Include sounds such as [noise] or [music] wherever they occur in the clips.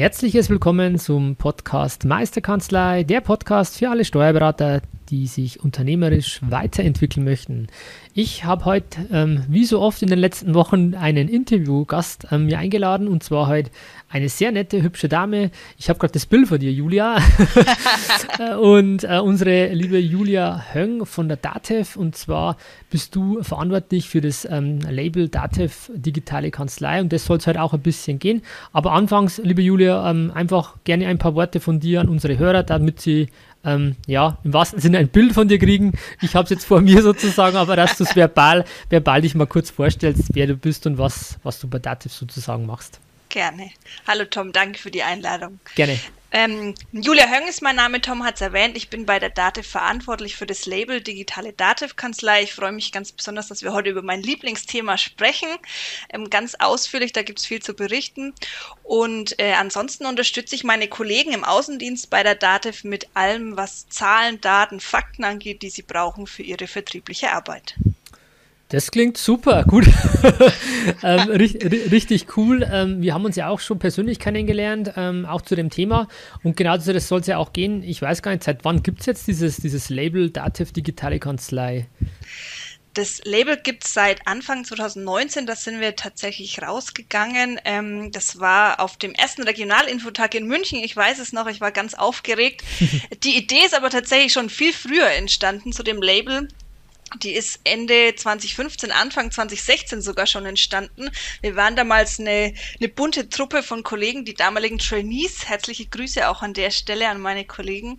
Herzliches Willkommen zum Podcast Meisterkanzlei, der Podcast für alle Steuerberater, die sich unternehmerisch weiterentwickeln möchten. Ich habe heute, ähm, wie so oft in den letzten Wochen, einen Interviewgast ähm, mir eingeladen und zwar heute eine sehr nette, hübsche Dame. Ich habe gerade das Bild von dir, Julia. [laughs] [laughs] und äh, unsere liebe Julia Höng von der DATEV und zwar bist du verantwortlich für das ähm, Label DATEV Digitale Kanzlei und das soll es heute auch ein bisschen gehen. Aber anfangs, liebe Julia, ähm, einfach gerne ein paar Worte von dir an unsere Hörer, damit sie ähm, ja, im wahrsten Sinne ein Bild von dir kriegen. Ich habe es jetzt vor [laughs] mir sozusagen, aber dass du es verbal, verbal dich mal kurz vorstellst, wer du bist und was, was du bei Dativ sozusagen machst. Gerne. Hallo Tom, danke für die Einladung. Gerne. Ähm, Julia Höng ist mein Name, Tom hat es erwähnt. Ich bin bei der Dativ verantwortlich für das Label Digitale Dativ-Kanzlei. Ich freue mich ganz besonders, dass wir heute über mein Lieblingsthema sprechen. Ähm, ganz ausführlich, da gibt es viel zu berichten. Und äh, ansonsten unterstütze ich meine Kollegen im Außendienst bei der Dativ mit allem, was Zahlen, Daten, Fakten angeht, die sie brauchen für ihre vertriebliche Arbeit. Das klingt super, gut. [laughs] ähm, richtig, richtig, cool. Ähm, wir haben uns ja auch schon persönlich kennengelernt, ähm, auch zu dem Thema. Und genau so das soll es ja auch gehen. Ich weiß gar nicht, seit wann gibt es jetzt dieses, dieses Label Dativ Digitale Kanzlei? Das Label gibt es seit Anfang 2019, da sind wir tatsächlich rausgegangen. Ähm, das war auf dem ersten Regionalinfotag in München. Ich weiß es noch, ich war ganz aufgeregt. [laughs] Die Idee ist aber tatsächlich schon viel früher entstanden zu dem Label. Die ist Ende 2015, Anfang 2016 sogar schon entstanden. Wir waren damals eine, eine bunte Truppe von Kollegen, die damaligen Trainees. Herzliche Grüße auch an der Stelle an meine Kollegen.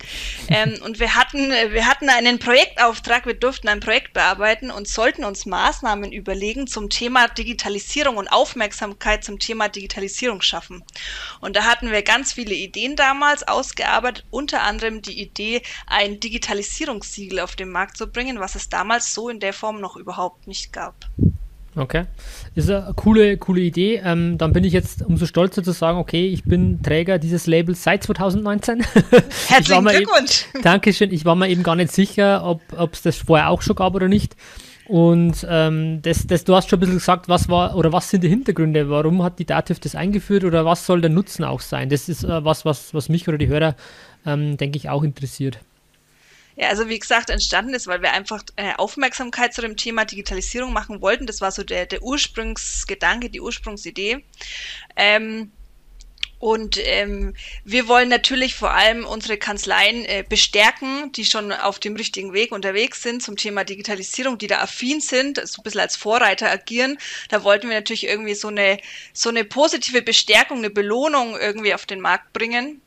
Ähm, und wir hatten, wir hatten einen Projektauftrag, wir durften ein Projekt bearbeiten und sollten uns Maßnahmen überlegen zum Thema Digitalisierung und Aufmerksamkeit zum Thema Digitalisierung schaffen. Und da hatten wir ganz viele Ideen damals ausgearbeitet, unter anderem die Idee, ein Digitalisierungssiegel auf den Markt zu bringen, was es damals damals so in der Form noch überhaupt nicht gab. Okay. Ist eine coole, coole Idee. Ähm, dann bin ich jetzt umso stolzer zu sagen, okay, ich bin Träger dieses Labels seit 2019. [laughs] Herzlichen Glückwunsch. Eben, [laughs] Dankeschön. Ich war mir eben gar nicht sicher, ob es das vorher auch schon gab oder nicht. Und ähm, das, das, du hast schon ein bisschen gesagt, was war oder was sind die Hintergründe? Warum hat die Dativ das eingeführt oder was soll der Nutzen auch sein? Das ist äh, was, was, was mich oder die Hörer, ähm, denke ich, auch interessiert. Ja, also wie gesagt, entstanden ist, weil wir einfach äh, Aufmerksamkeit zu dem Thema Digitalisierung machen wollten. Das war so der, der Ursprungsgedanke, die Ursprungsidee. Ähm, und ähm, wir wollen natürlich vor allem unsere Kanzleien äh, bestärken, die schon auf dem richtigen Weg unterwegs sind zum Thema Digitalisierung, die da affin sind, so ein bisschen als Vorreiter agieren. Da wollten wir natürlich irgendwie so eine, so eine positive Bestärkung, eine Belohnung irgendwie auf den Markt bringen.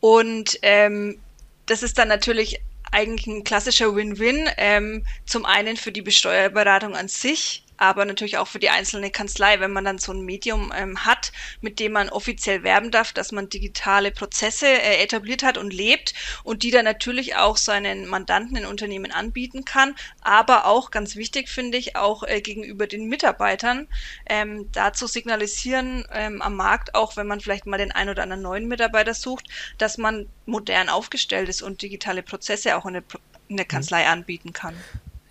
Und ähm, das ist dann natürlich eigentlich ein klassischer Win-Win. Ähm, zum einen für die Besteuerberatung an sich, aber natürlich auch für die einzelne Kanzlei, wenn man dann so ein Medium ähm, hat, mit dem man offiziell werben darf, dass man digitale Prozesse äh, etabliert hat und lebt und die dann natürlich auch seinen Mandanten in Unternehmen anbieten kann, aber auch ganz wichtig finde ich auch äh, gegenüber den Mitarbeitern ähm, dazu signalisieren ähm, am Markt, auch wenn man vielleicht mal den ein oder anderen neuen Mitarbeiter sucht, dass man modern aufgestellt ist und digitale Prozesse auch in der, in der Kanzlei anbieten kann.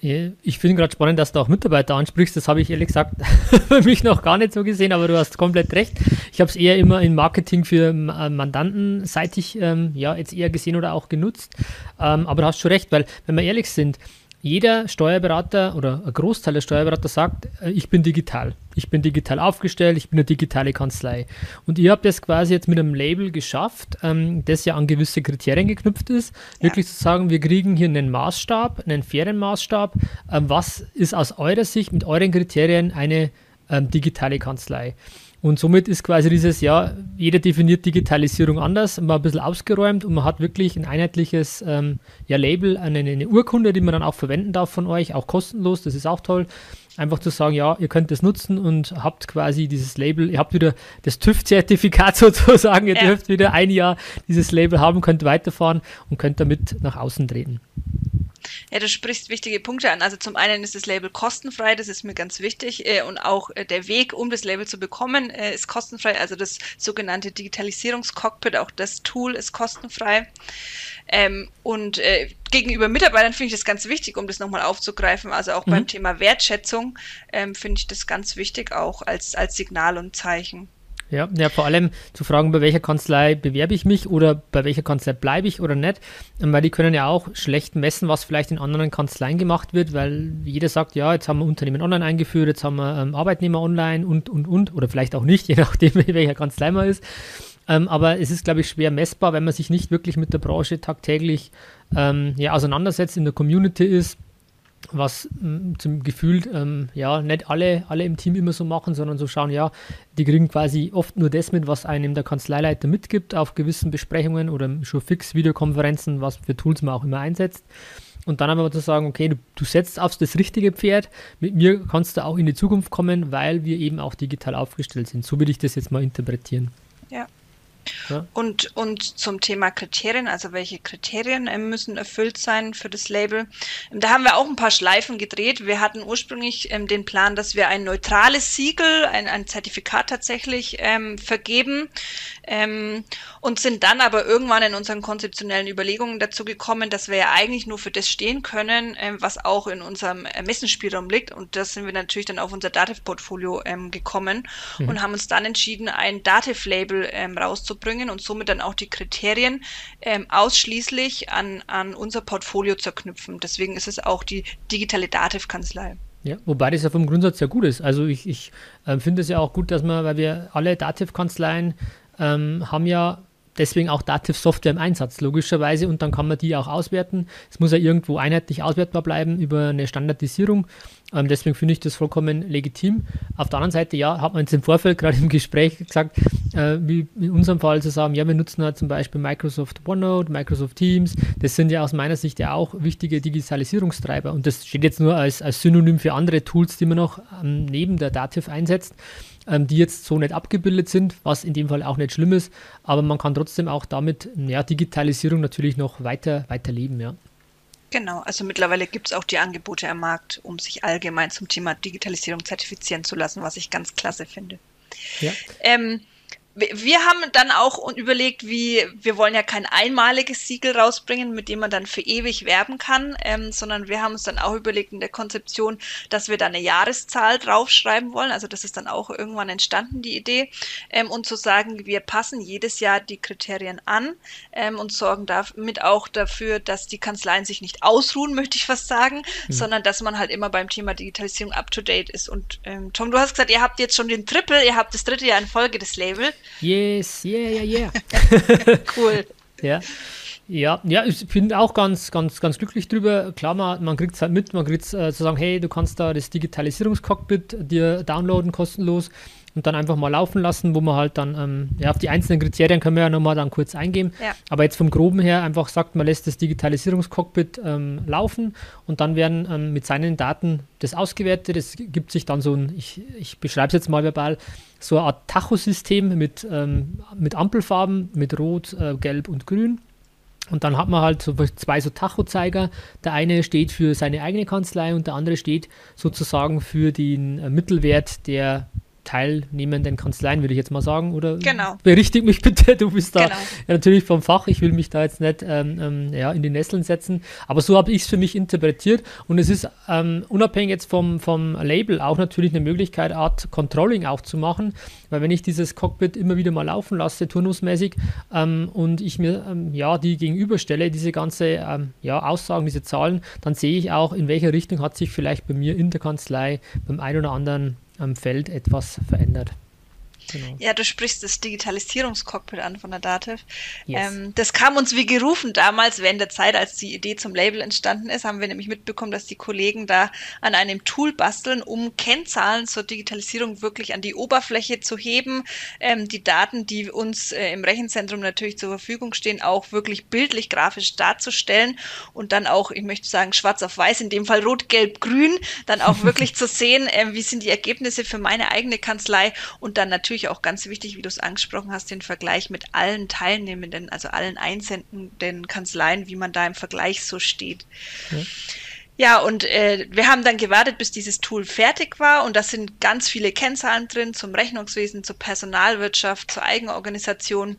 Ich finde gerade spannend, dass du auch Mitarbeiter ansprichst. Das habe ich ehrlich gesagt [laughs] für mich noch gar nicht so gesehen, aber du hast komplett recht. Ich habe es eher immer im Marketing für äh, Mandantenseitig ähm, ja, jetzt eher gesehen oder auch genutzt. Ähm, aber du hast schon recht, weil, wenn wir ehrlich sind, jeder Steuerberater oder ein Großteil der Steuerberater sagt, äh, ich bin digital. Ich bin digital aufgestellt, ich bin eine digitale Kanzlei. Und ihr habt das quasi jetzt mit einem Label geschafft, ähm, das ja an gewisse Kriterien geknüpft ist, ja. wirklich zu sagen, wir kriegen hier einen Maßstab, einen fairen Maßstab. Ähm, was ist aus eurer Sicht mit euren Kriterien eine ähm, digitale Kanzlei? Und somit ist quasi dieses, ja, jeder definiert Digitalisierung anders, mal ein bisschen ausgeräumt und man hat wirklich ein einheitliches ähm, ja, Label, eine, eine Urkunde, die man dann auch verwenden darf von euch, auch kostenlos, das ist auch toll einfach zu sagen, ja, ihr könnt das nutzen und habt quasi dieses Label, ihr habt wieder das TÜV-Zertifikat [laughs] sozusagen, ihr ja. dürft wieder ein Jahr dieses Label haben, könnt weiterfahren und könnt damit nach außen treten. Ja, du sprichst wichtige Punkte an. Also zum einen ist das Label kostenfrei, das ist mir ganz wichtig. Äh, und auch äh, der Weg, um das Label zu bekommen, äh, ist kostenfrei. Also das sogenannte Digitalisierungscockpit, auch das Tool ist kostenfrei. Ähm, und gegenüber Mitarbeitern finde ich das ganz wichtig, um das nochmal aufzugreifen. Also auch mhm. beim Thema Wertschätzung ähm, finde ich das ganz wichtig, auch als, als Signal und Zeichen. Ja, ja, vor allem zu fragen, bei welcher Kanzlei bewerbe ich mich oder bei welcher Kanzlei bleibe ich oder nicht, ähm, weil die können ja auch schlecht messen, was vielleicht in anderen Kanzleien gemacht wird, weil jeder sagt, ja, jetzt haben wir Unternehmen online eingeführt, jetzt haben wir ähm, Arbeitnehmer online und, und, und, oder vielleicht auch nicht, [laughs] je nachdem, welcher Kanzlei man ist. Ähm, aber es ist, glaube ich, schwer messbar, wenn man sich nicht wirklich mit der Branche tagtäglich ähm, ja, auseinandersetzt, in der Community ist, was mm, zum Gefühl, ähm, ja, nicht alle, alle im Team immer so machen, sondern so schauen, ja, die kriegen quasi oft nur das mit, was einem der Kanzleileiter mitgibt auf gewissen Besprechungen oder schon fix Videokonferenzen, was für Tools man auch immer einsetzt. Und dann aber zu sagen, okay, du, du setzt auf das richtige Pferd, mit mir kannst du auch in die Zukunft kommen, weil wir eben auch digital aufgestellt sind. So würde ich das jetzt mal interpretieren. Ja. Ja. Und, und zum Thema Kriterien, also welche Kriterien äh, müssen erfüllt sein für das Label. Ähm, da haben wir auch ein paar Schleifen gedreht. Wir hatten ursprünglich ähm, den Plan, dass wir ein neutrales Siegel, ein, ein Zertifikat tatsächlich ähm, vergeben ähm, und sind dann aber irgendwann in unseren konzeptionellen Überlegungen dazu gekommen, dass wir ja eigentlich nur für das stehen können, ähm, was auch in unserem Ermessensspielraum liegt. Und das sind wir natürlich dann auf unser Dativ-Portfolio ähm, gekommen mhm. und haben uns dann entschieden, ein Dativ-Label rauszubringen rauszubringen und somit dann auch die Kriterien ähm, ausschließlich an, an unser Portfolio zu knüpfen. Deswegen ist es auch die digitale Dativ-Kanzlei. Ja, wobei das ja vom Grundsatz ja gut ist. Also ich, ich äh, finde es ja auch gut, dass man, weil wir alle Dativ-Kanzleien ähm, haben ja deswegen auch Dativ-Software im Einsatz, logischerweise, und dann kann man die auch auswerten. Es muss ja irgendwo einheitlich auswertbar bleiben über eine Standardisierung. Ähm, deswegen finde ich das vollkommen legitim. Auf der anderen Seite, ja, hat man jetzt im Vorfeld gerade im Gespräch gesagt, äh, wie in unserem Fall zu sagen, ja, wir nutzen halt zum Beispiel Microsoft OneNote, Microsoft Teams. Das sind ja aus meiner Sicht ja auch wichtige Digitalisierungstreiber. Und das steht jetzt nur als, als Synonym für andere Tools, die man noch ähm, neben der Dativ einsetzt ähm, die jetzt so nicht abgebildet sind, was in dem Fall auch nicht schlimm ist, aber man kann trotzdem auch damit ja, Digitalisierung natürlich noch weiter, weiter leben, ja. Genau, also mittlerweile gibt es auch die Angebote am Markt, um sich allgemein zum Thema Digitalisierung zertifizieren zu lassen, was ich ganz klasse finde. Ja. Ähm, wir haben dann auch überlegt, wie wir wollen ja kein einmaliges Siegel rausbringen, mit dem man dann für ewig werben kann, ähm, sondern wir haben uns dann auch überlegt in der Konzeption, dass wir da eine Jahreszahl draufschreiben wollen. Also das ist dann auch irgendwann entstanden, die Idee, ähm, und zu sagen, wir passen jedes Jahr die Kriterien an ähm, und sorgen damit auch dafür, dass die Kanzleien sich nicht ausruhen, [laughs] möchte ich fast sagen, mhm. sondern dass man halt immer beim Thema Digitalisierung up to date ist. Und ähm, Tom, du hast gesagt, ihr habt jetzt schon den Triple, ihr habt das dritte Jahr in Folge des Label. Yes, yeah, yeah, yeah. [laughs] cool. [laughs] Ja. Ja, ja, ich bin auch ganz, ganz, ganz glücklich drüber. Klar, man, man kriegt es halt mit, man kriegt es äh, zu sagen, hey, du kannst da das Digitalisierungscockpit dir downloaden, kostenlos und dann einfach mal laufen lassen, wo man halt dann, ähm, ja, auf die einzelnen Kriterien können wir ja nochmal dann kurz eingehen. Ja. Aber jetzt vom Groben her einfach sagt, man lässt das Digitalisierungscockpit ähm, laufen und dann werden ähm, mit seinen Daten das ausgewertet. Es gibt sich dann so ein, ich, ich beschreibe es jetzt mal verbal, so eine Art Tachosystem mit, ähm, mit Ampelfarben, mit Rot, äh, Gelb und Grün. Und dann hat man halt so zwei so Tachozeiger. Der eine steht für seine eigene Kanzlei und der andere steht sozusagen für den äh, Mittelwert der teilnehmenden Kanzleien, würde ich jetzt mal sagen, oder? Genau. Berichtig mich bitte, du bist da genau. ja, natürlich vom Fach, ich will mich da jetzt nicht ähm, ähm, ja, in die Nesseln setzen, aber so habe ich es für mich interpretiert und es ist ähm, unabhängig jetzt vom, vom Label auch natürlich eine Möglichkeit, Art Controlling auch zu machen, weil wenn ich dieses Cockpit immer wieder mal laufen lasse, turnusmäßig, ähm, und ich mir ähm, ja die gegenüberstelle, diese ganze ja, Aussagen, diese Zahlen, dann sehe ich auch, in welcher Richtung hat sich vielleicht bei mir in der Kanzlei beim einen oder anderen am Feld etwas verändert. Genau. Ja, du sprichst das Digitalisierungscockpit an von der Dativ. Yes. Ähm, das kam uns wie gerufen damals während der Zeit, als die Idee zum Label entstanden ist, haben wir nämlich mitbekommen, dass die Kollegen da an einem Tool basteln, um Kennzahlen zur Digitalisierung wirklich an die Oberfläche zu heben, ähm, die Daten, die uns äh, im Rechenzentrum natürlich zur Verfügung stehen, auch wirklich bildlich grafisch darzustellen und dann auch, ich möchte sagen, schwarz auf weiß, in dem Fall rot, gelb, grün, dann auch [laughs] wirklich zu sehen, äh, wie sind die Ergebnisse für meine eigene Kanzlei und dann natürlich natürlich auch ganz wichtig, wie du es angesprochen hast, den Vergleich mit allen Teilnehmenden, also allen einsendenden Kanzleien, wie man da im Vergleich so steht. Ja. Ja, und äh, wir haben dann gewartet, bis dieses Tool fertig war und da sind ganz viele Kennzahlen drin zum Rechnungswesen, zur Personalwirtschaft, zur Eigenorganisation.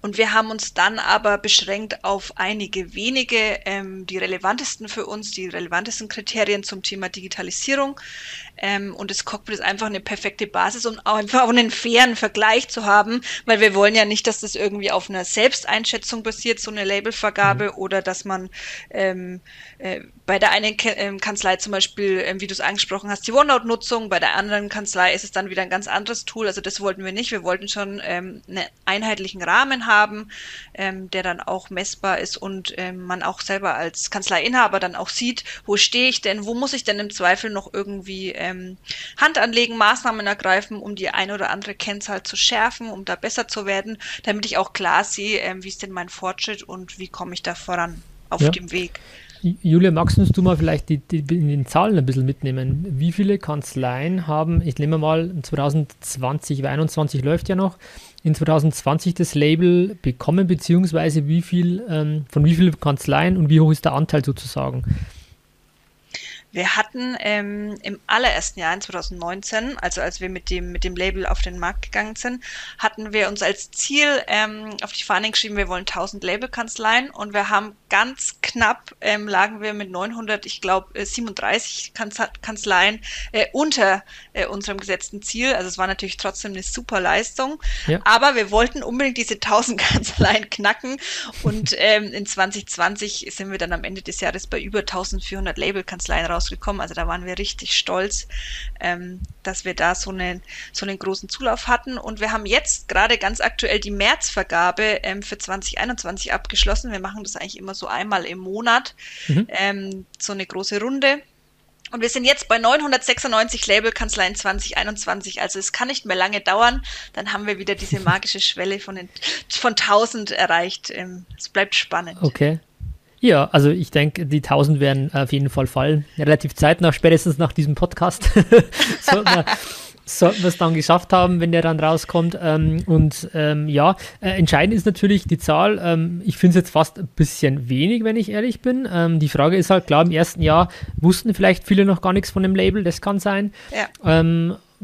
Und wir haben uns dann aber beschränkt auf einige wenige, ähm, die relevantesten für uns, die relevantesten Kriterien zum Thema Digitalisierung. Ähm, und das Cockpit ist einfach eine perfekte Basis, um auch einfach einen fairen Vergleich zu haben, weil wir wollen ja nicht, dass das irgendwie auf einer Selbsteinschätzung basiert, so eine Labelvergabe, mhm. oder dass man ähm, äh, bei der einen Ke ähm, Kanzlei zum Beispiel, ähm, wie du es angesprochen hast, die OneNote-Nutzung, bei der anderen Kanzlei ist es dann wieder ein ganz anderes Tool. Also das wollten wir nicht. Wir wollten schon ähm, einen einheitlichen Rahmen haben, ähm, der dann auch messbar ist und ähm, man auch selber als Kanzleiinhaber dann auch sieht, wo stehe ich denn, wo muss ich denn im Zweifel noch irgendwie ähm, Hand anlegen, Maßnahmen ergreifen, um die eine oder andere Kennzahl zu schärfen, um da besser zu werden, damit ich auch klar sehe, ähm, wie ist denn mein Fortschritt und wie komme ich da voran auf ja. dem Weg. Julia, magst du mal vielleicht die, die, in den Zahlen ein bisschen mitnehmen? Wie viele Kanzleien haben, ich nehme mal 2020, 2021 läuft ja noch, in 2020 das Label bekommen, beziehungsweise wie viel, ähm, von wie vielen Kanzleien und wie hoch ist der Anteil sozusagen? Wir hatten ähm, im allerersten Jahr in 2019, also als wir mit dem, mit dem Label auf den Markt gegangen sind, hatten wir uns als Ziel ähm, auf die Fahne geschrieben, wir wollen 1000 Labelkanzleien und wir haben ganz knapp, ähm, lagen wir mit 900, ich glaube 37 Kanzleien äh, unter äh, unserem gesetzten Ziel. Also es war natürlich trotzdem eine super Leistung, ja. aber wir wollten unbedingt diese 1000 [laughs] Kanzleien knacken und ähm, in 2020 sind wir dann am Ende des Jahres bei über 1400 Labelkanzleien raus rausgekommen. Also da waren wir richtig stolz, ähm, dass wir da so einen, so einen großen Zulauf hatten. Und wir haben jetzt gerade ganz aktuell die Märzvergabe ähm, für 2021 abgeschlossen. Wir machen das eigentlich immer so einmal im Monat, mhm. ähm, so eine große Runde. Und wir sind jetzt bei 996 Labelkanzleien 2021. Also es kann nicht mehr lange dauern. Dann haben wir wieder diese magische Schwelle von, den, von 1000 erreicht. Ähm, es bleibt spannend. Okay. Ja, also ich denke, die 1000 werden auf jeden Fall fallen. Relativ zeitnah, spätestens nach diesem Podcast. sollten, wir, sollten wir es dann geschafft haben, wenn der dann rauskommt. Ähm, und ähm, ja, äh, entscheidend ist natürlich die Zahl. Ähm, ich finde es jetzt fast ein bisschen wenig, wenn ich ehrlich bin. Ähm, die Frage ist halt, klar, im ersten Jahr wussten vielleicht viele noch gar nichts von dem Label, das kann sein. Ja.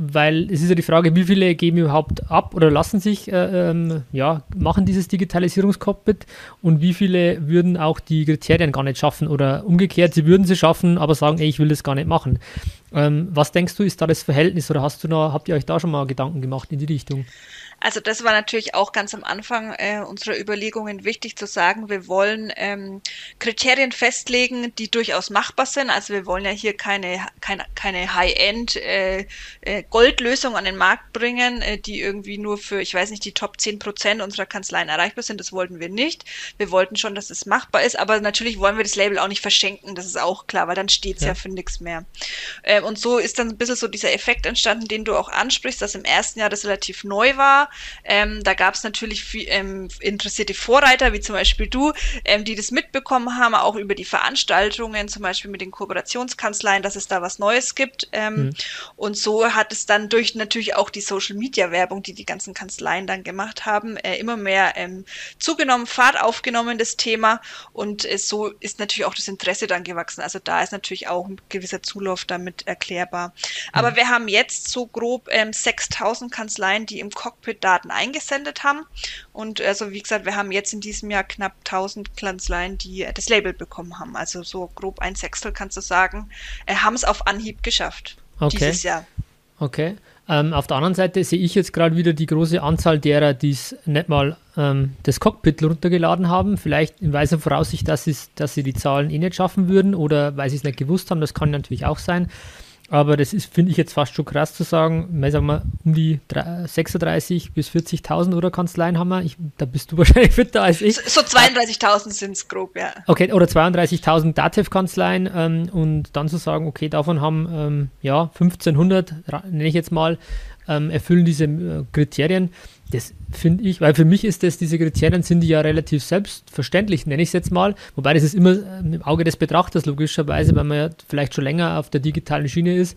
Weil es ist ja die Frage, wie viele geben überhaupt ab oder lassen sich, äh, ähm, ja, machen dieses Digitalisierungscockpit und wie viele würden auch die Kriterien gar nicht schaffen oder umgekehrt, sie würden sie schaffen, aber sagen, ey, ich will das gar nicht machen. Ähm, was denkst du, ist da das Verhältnis oder hast du noch, habt ihr euch da schon mal Gedanken gemacht in die Richtung? Also das war natürlich auch ganz am Anfang äh, unserer Überlegungen wichtig zu sagen, wir wollen ähm, Kriterien festlegen, die durchaus machbar sind. Also wir wollen ja hier keine, keine, keine High-End äh, äh, Goldlösung an den Markt bringen, äh, die irgendwie nur für, ich weiß nicht, die Top 10 Prozent unserer Kanzleien erreichbar sind. Das wollten wir nicht. Wir wollten schon, dass es machbar ist, aber natürlich wollen wir das Label auch nicht verschenken, das ist auch klar, weil dann steht es ja. ja. für nichts mehr. Äh, und so ist dann ein bisschen so dieser Effekt entstanden, den du auch ansprichst, dass im ersten Jahr das relativ neu war ähm, da gab es natürlich viel, ähm, interessierte Vorreiter, wie zum Beispiel du, ähm, die das mitbekommen haben, auch über die Veranstaltungen, zum Beispiel mit den Kooperationskanzleien, dass es da was Neues gibt. Ähm, mhm. Und so hat es dann durch natürlich auch die Social-Media-Werbung, die die ganzen Kanzleien dann gemacht haben, äh, immer mehr ähm, zugenommen, Fahrt aufgenommen, das Thema. Und äh, so ist natürlich auch das Interesse dann gewachsen. Also da ist natürlich auch ein gewisser Zulauf damit erklärbar. Aber mhm. wir haben jetzt so grob ähm, 6000 Kanzleien, die im Cockpit Daten eingesendet haben. Und also wie gesagt, wir haben jetzt in diesem Jahr knapp 1000 Kanzleien, die das Label bekommen haben. Also so grob ein Sechstel kannst du sagen, äh, haben es auf Anhieb geschafft okay. dieses Jahr. Okay. Ähm, auf der anderen Seite sehe ich jetzt gerade wieder die große Anzahl derer, die es nicht mal ähm, das Cockpit runtergeladen haben. Vielleicht in weiser Voraussicht, dass, dass sie die Zahlen eh nicht schaffen würden oder weil sie es nicht gewusst haben. Das kann natürlich auch sein. Aber das ist, finde ich jetzt fast schon krass zu sagen, sagen wir, um die 36 bis 40.000 oder Kanzleien haben wir. Ich, da bist du [laughs] wahrscheinlich fitter als ich. So, so 32.000 sind es grob, ja. Okay, oder 32.000 Datev-Kanzleien ähm, und dann zu sagen, okay, davon haben ähm, ja 1500, nenne ich jetzt mal, ähm, erfüllen diese äh, Kriterien. Das finde ich, weil für mich ist das, diese Kriterien sind die ja relativ selbstverständlich, nenne ich es jetzt mal. Wobei das ist immer äh, im Auge des Betrachters logischerweise, weil man ja vielleicht schon länger auf der digitalen Schiene ist.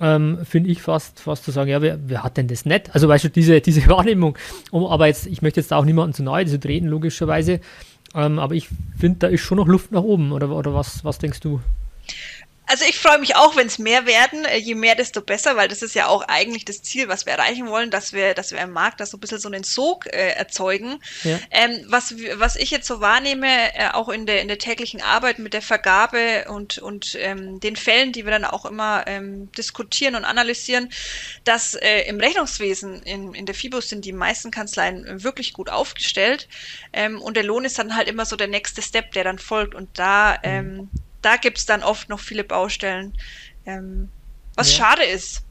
Ähm, finde ich fast, fast zu sagen, ja, wer, wer, hat denn das nicht? Also weißt du, diese, diese [laughs] Wahrnehmung, um, aber jetzt, ich möchte jetzt auch niemanden zu nahe zu treten, logischerweise, ähm, aber ich finde, da ist schon noch Luft nach oben, oder, oder was, was denkst du? Also ich freue mich auch, wenn es mehr werden. Äh, je mehr, desto besser, weil das ist ja auch eigentlich das Ziel, was wir erreichen wollen, dass wir, dass wir im Markt da so ein bisschen so einen Sog äh, erzeugen. Ja. Ähm, was, was ich jetzt so wahrnehme, äh, auch in der, in der täglichen Arbeit mit der Vergabe und, und ähm, den Fällen, die wir dann auch immer ähm, diskutieren und analysieren, dass äh, im Rechnungswesen in, in der FIBUS sind die meisten Kanzleien wirklich gut aufgestellt. Ähm, und der Lohn ist dann halt immer so der nächste Step, der dann folgt. Und da mhm. Ähm, da gibt es dann oft noch viele Baustellen, ähm, was ja. schade ist.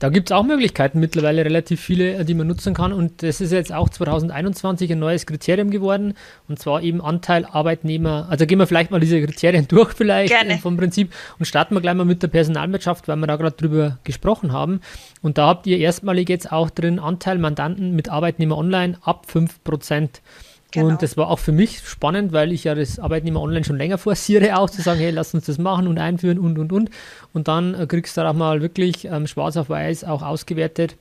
Da gibt es auch Möglichkeiten, mittlerweile relativ viele, äh, die man nutzen kann. Und das ist jetzt auch 2021 ein neues Kriterium geworden. Und zwar eben Anteil Arbeitnehmer. Also gehen wir vielleicht mal diese Kriterien [laughs] durch, vielleicht Gerne. vom Prinzip. Und starten wir gleich mal mit der Personalwirtschaft, weil wir da gerade drüber gesprochen haben. Und da habt ihr erstmalig jetzt auch drin Anteil Mandanten mit Arbeitnehmer online ab 5 Prozent. Genau. Und das war auch für mich spannend, weil ich ja das Arbeitnehmer online schon länger forciere, [laughs] auch zu sagen, hey, lass uns das machen und einführen und und und. Und dann äh, kriegst du da auch mal wirklich ähm, schwarz auf weiß auch ausgewertet,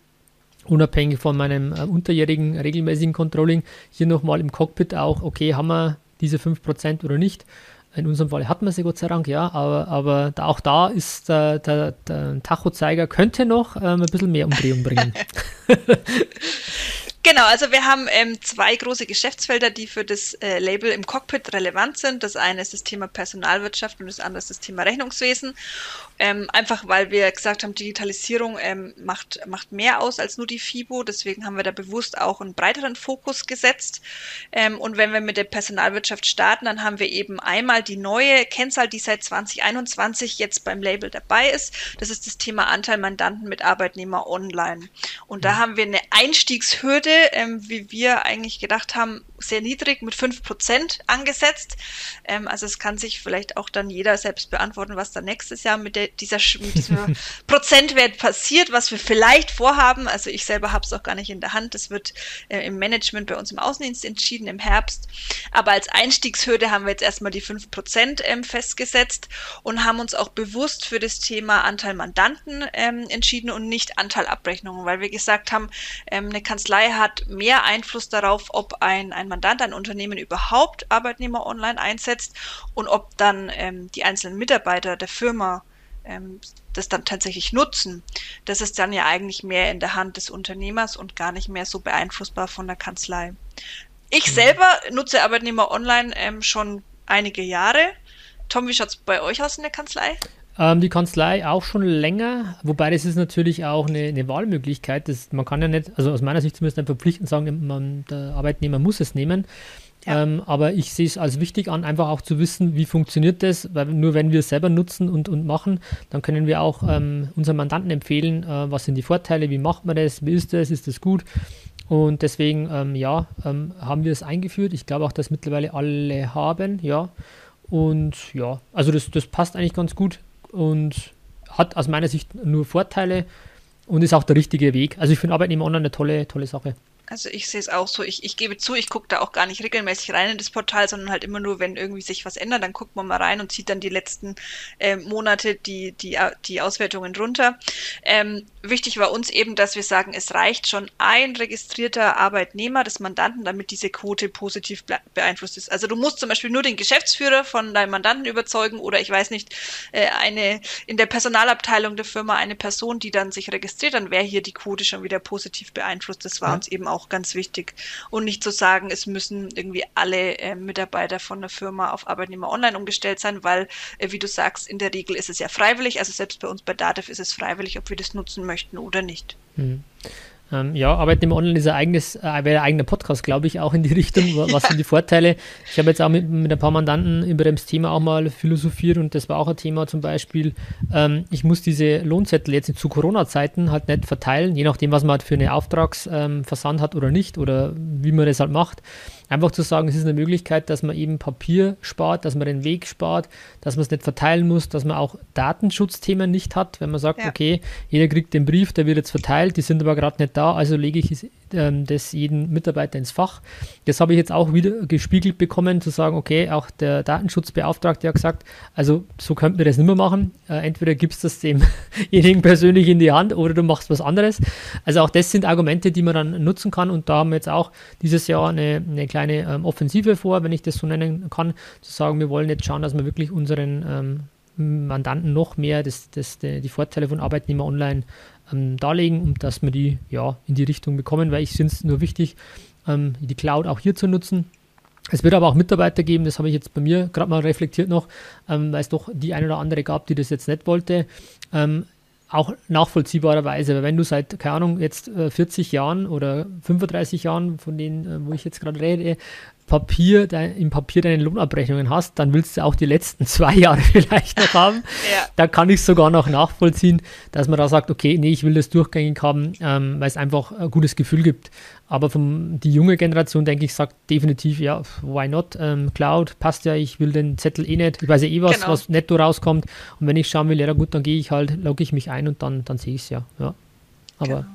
unabhängig von meinem äh, unterjährigen regelmäßigen Controlling, hier nochmal im Cockpit auch, okay, haben wir diese 5% oder nicht. In unserem Fall hat man sie Gott sei Dank, ja, aber, aber da, auch da ist der, der, der Tachozeiger könnte noch ähm, ein bisschen mehr Umdrehung bringen. [laughs] [laughs] Genau, also wir haben ähm, zwei große Geschäftsfelder, die für das äh, Label im Cockpit relevant sind. Das eine ist das Thema Personalwirtschaft und das andere ist das Thema Rechnungswesen. Ähm, einfach weil wir gesagt haben, Digitalisierung ähm, macht, macht mehr aus als nur die FIBO. Deswegen haben wir da bewusst auch einen breiteren Fokus gesetzt. Ähm, und wenn wir mit der Personalwirtschaft starten, dann haben wir eben einmal die neue Kennzahl, die seit 2021 jetzt beim Label dabei ist. Das ist das Thema Anteil Mandanten mit Arbeitnehmer online. Und da mhm. haben wir eine Einstiegshürde Hürde, ähm, wie wir eigentlich gedacht haben, sehr niedrig mit 5% angesetzt. Ähm, also es kann sich vielleicht auch dann jeder selbst beantworten, was dann nächstes Jahr mit, der, dieser, mit diesem [laughs] Prozentwert passiert, was wir vielleicht vorhaben. Also ich selber habe es auch gar nicht in der Hand. Das wird äh, im Management bei uns im Außendienst entschieden im Herbst. Aber als Einstiegshürde haben wir jetzt erstmal die 5% ähm, festgesetzt und haben uns auch bewusst für das Thema Anteil Mandanten ähm, entschieden und nicht Anteil Abrechnungen, weil wir gesagt haben, ähm, eine Kanzlei hat mehr Einfluss darauf, ob ein, ein Mandant, ein Unternehmen überhaupt Arbeitnehmer online einsetzt und ob dann ähm, die einzelnen Mitarbeiter der Firma ähm, das dann tatsächlich nutzen. Das ist dann ja eigentlich mehr in der Hand des Unternehmers und gar nicht mehr so beeinflussbar von der Kanzlei. Ich mhm. selber nutze Arbeitnehmer online ähm, schon einige Jahre. Tom, wie schaut es bei euch aus in der Kanzlei? Ähm, die Kanzlei auch schon länger, wobei das ist natürlich auch eine, eine Wahlmöglichkeit. Das, man kann ja nicht, also aus meiner Sicht zumindest verpflichtend sagen, man, der Arbeitnehmer muss es nehmen. Ja. Ähm, aber ich sehe es als wichtig an, einfach auch zu wissen, wie funktioniert das, weil nur wenn wir es selber nutzen und, und machen, dann können wir auch ähm, unseren Mandanten empfehlen, äh, was sind die Vorteile, wie macht man das, wie ist das, ist das gut. Und deswegen, ähm, ja, ähm, haben wir es eingeführt. Ich glaube auch, dass mittlerweile alle haben, ja. Und ja, also das, das passt eigentlich ganz gut und hat aus meiner Sicht nur Vorteile und ist auch der richtige Weg. Also ich finde Arbeitnehmer online eine tolle, tolle Sache. Also ich sehe es auch so. Ich, ich gebe zu, ich gucke da auch gar nicht regelmäßig rein in das Portal, sondern halt immer nur, wenn irgendwie sich was ändert, dann guckt man mal rein und zieht dann die letzten äh, Monate die, die, die Auswertungen runter. Ähm, wichtig war uns eben, dass wir sagen, es reicht schon ein registrierter Arbeitnehmer des Mandanten, damit diese Quote positiv beeinflusst ist. Also du musst zum Beispiel nur den Geschäftsführer von deinem Mandanten überzeugen oder ich weiß nicht, äh, eine in der Personalabteilung der Firma eine Person, die dann sich registriert, dann wäre hier die Quote schon wieder positiv beeinflusst. Das war ja. uns eben auch auch ganz wichtig. Und nicht zu sagen, es müssen irgendwie alle äh, Mitarbeiter von der Firma auf Arbeitnehmer online umgestellt sein, weil, äh, wie du sagst, in der Regel ist es ja freiwillig. Also selbst bei uns bei Dativ ist es freiwillig, ob wir das nutzen möchten oder nicht. Mhm. Ähm, ja, Arbeitnehmer Online ist ein eigenes, äh, ein eigener Podcast, glaube ich, auch in die [laughs] Richtung. Was sind die Vorteile? Ich habe jetzt auch mit, mit ein paar Mandanten über das Thema auch mal philosophiert und das war auch ein Thema zum Beispiel. Ähm, ich muss diese Lohnzettel jetzt zu Corona-Zeiten halt nicht verteilen, je nachdem, was man halt für eine Auftragsversand ähm, hat oder nicht oder wie man das halt macht. Einfach zu sagen, es ist eine Möglichkeit, dass man eben Papier spart, dass man den Weg spart, dass man es nicht verteilen muss, dass man auch Datenschutzthemen nicht hat, wenn man sagt, ja. okay, jeder kriegt den Brief, der wird jetzt verteilt, die sind aber gerade nicht da, also lege ich ähm, das jeden Mitarbeiter ins Fach. Das habe ich jetzt auch wieder gespiegelt bekommen, zu sagen, okay, auch der Datenschutzbeauftragte hat gesagt, also so könnten wir das nicht mehr machen. Äh, entweder gibst du das demjenigen [laughs] persönlich in die Hand oder du machst was anderes. Also auch das sind Argumente, die man dann nutzen kann und da haben wir jetzt auch dieses Jahr eine, eine kleine ähm, Offensive vor, wenn ich das so nennen kann, zu sagen, wir wollen jetzt schauen, dass wir wirklich unseren ähm, Mandanten noch mehr das, das, die, die Vorteile von Arbeitnehmer online ähm, darlegen und dass wir die ja in die Richtung bekommen, weil ich finde es nur wichtig, ähm, die Cloud auch hier zu nutzen. Es wird aber auch Mitarbeiter geben, das habe ich jetzt bei mir gerade mal reflektiert noch, ähm, weil es doch die eine oder andere gab, die das jetzt nicht wollte. Ähm, auch nachvollziehbarerweise, weil wenn du seit, keine Ahnung, jetzt äh, 40 Jahren oder 35 Jahren, von denen, äh, wo ich jetzt gerade rede, Papier, dein, im Papier deine Lohnabrechnungen hast, dann willst du auch die letzten [laughs] zwei Jahre vielleicht noch haben. ja. Da kann ich sogar noch nachvollziehen, dass man da sagt, okay, nee, ich will das durchgängig haben, ähm, weil es einfach ein gutes Gefühl gibt. Aber vom, die junge Generation, denke ich, sagt definitiv, ja, why not? Ähm, Cloud passt ja, ich will den Zettel eh nicht. Ich weiß ja eh was, genau. was netto rauskommt. Und wenn ich schauen will, ja gut, dann gehe ich halt, logge ich mich ein und dann, dann sehe ich es ja. ja. Aber genau.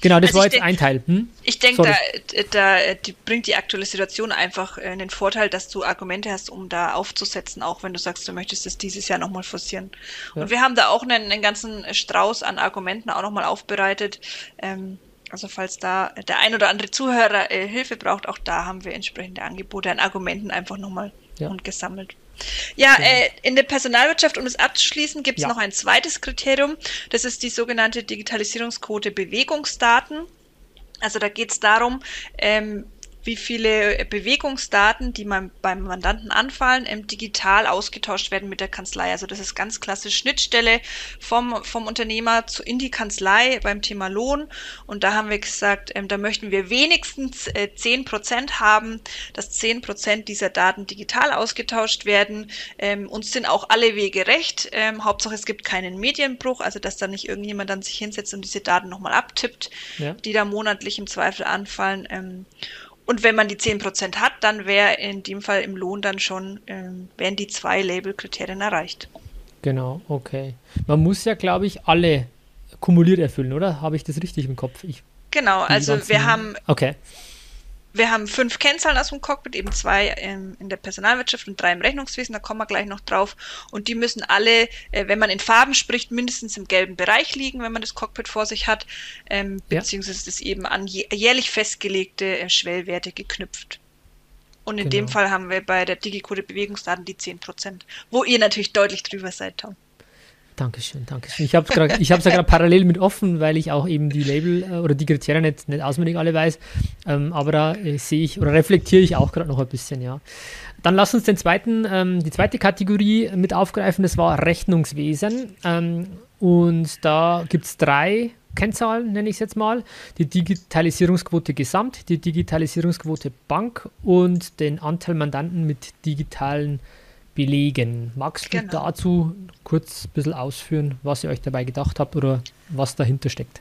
Genau, das also war jetzt denk, ein Teil. Hm? Ich denke, da, da die bringt die aktuelle Situation einfach äh, den Vorteil, dass du Argumente hast, um da aufzusetzen, auch wenn du sagst, du möchtest das dieses Jahr nochmal forcieren. Ja. Und wir haben da auch einen, einen ganzen Strauß an Argumenten auch nochmal aufbereitet. Ähm, also falls da der ein oder andere Zuhörer äh, Hilfe braucht, auch da haben wir entsprechende Angebote an Argumenten einfach nochmal ja. und gesammelt. Ja, genau. äh, in der Personalwirtschaft, um es abzuschließen, gibt es ja. noch ein zweites Kriterium. Das ist die sogenannte Digitalisierungsquote Bewegungsdaten. Also da geht es darum, ähm, wie viele Bewegungsdaten, die man beim Mandanten anfallen, ähm, digital ausgetauscht werden mit der Kanzlei. Also das ist ganz klassisch Schnittstelle vom, vom Unternehmer zu, in die Kanzlei beim Thema Lohn. Und da haben wir gesagt, ähm, da möchten wir wenigstens äh, 10 Prozent haben, dass 10 Prozent dieser Daten digital ausgetauscht werden. Ähm, uns sind auch alle Wege recht. Ähm, Hauptsache es gibt keinen Medienbruch, also dass da nicht irgendjemand dann sich hinsetzt und diese Daten nochmal abtippt, ja. die da monatlich im Zweifel anfallen. Und wenn man die 10% hat, dann wäre in dem Fall im Lohn dann schon, ähm, wären die zwei Label-Kriterien erreicht. Genau, okay. Man muss ja, glaube ich, alle kumuliert erfüllen, oder? Habe ich das richtig im Kopf? Ich genau, also wir haben okay wir haben fünf Kennzahlen aus dem Cockpit, eben zwei in, in, der Personalwirtschaft und drei im Rechnungswesen, da kommen wir gleich noch drauf. Und die müssen alle, äh, wenn man in Farben spricht, mindestens im gelben Bereich liegen, wenn man das Cockpit vor sich hat, ähm, ja. beziehungsweise ist eben an jährlich festgelegte äh, Schwellwerte geknüpft. Und in genau. dem Fall haben wir bei der Digicode Bewegungsdaten die 10%, wo ihr natürlich deutlich drüber seid, Tom. Dankeschön, Dankeschön. Ich habe es [laughs] ja gerade parallel mit offen, weil ich auch eben die Label äh, oder die Kriterien nicht, nicht auswendig alle weiß. Ähm, aber da äh, sehe ich oder reflektiere ich auch gerade noch ein bisschen, ja. Dann lass uns den zweiten, ähm, die zweite Kategorie mit aufgreifen, das war Rechnungswesen. Ähm, und da gibt es drei Kennzahlen, nenne ich es jetzt mal. Die Digitalisierungsquote Gesamt, die Digitalisierungsquote Bank und den Anteil Mandanten mit digitalen belegen. Magst du genau. dazu kurz ein bisschen ausführen, was ihr euch dabei gedacht habt oder was dahinter steckt?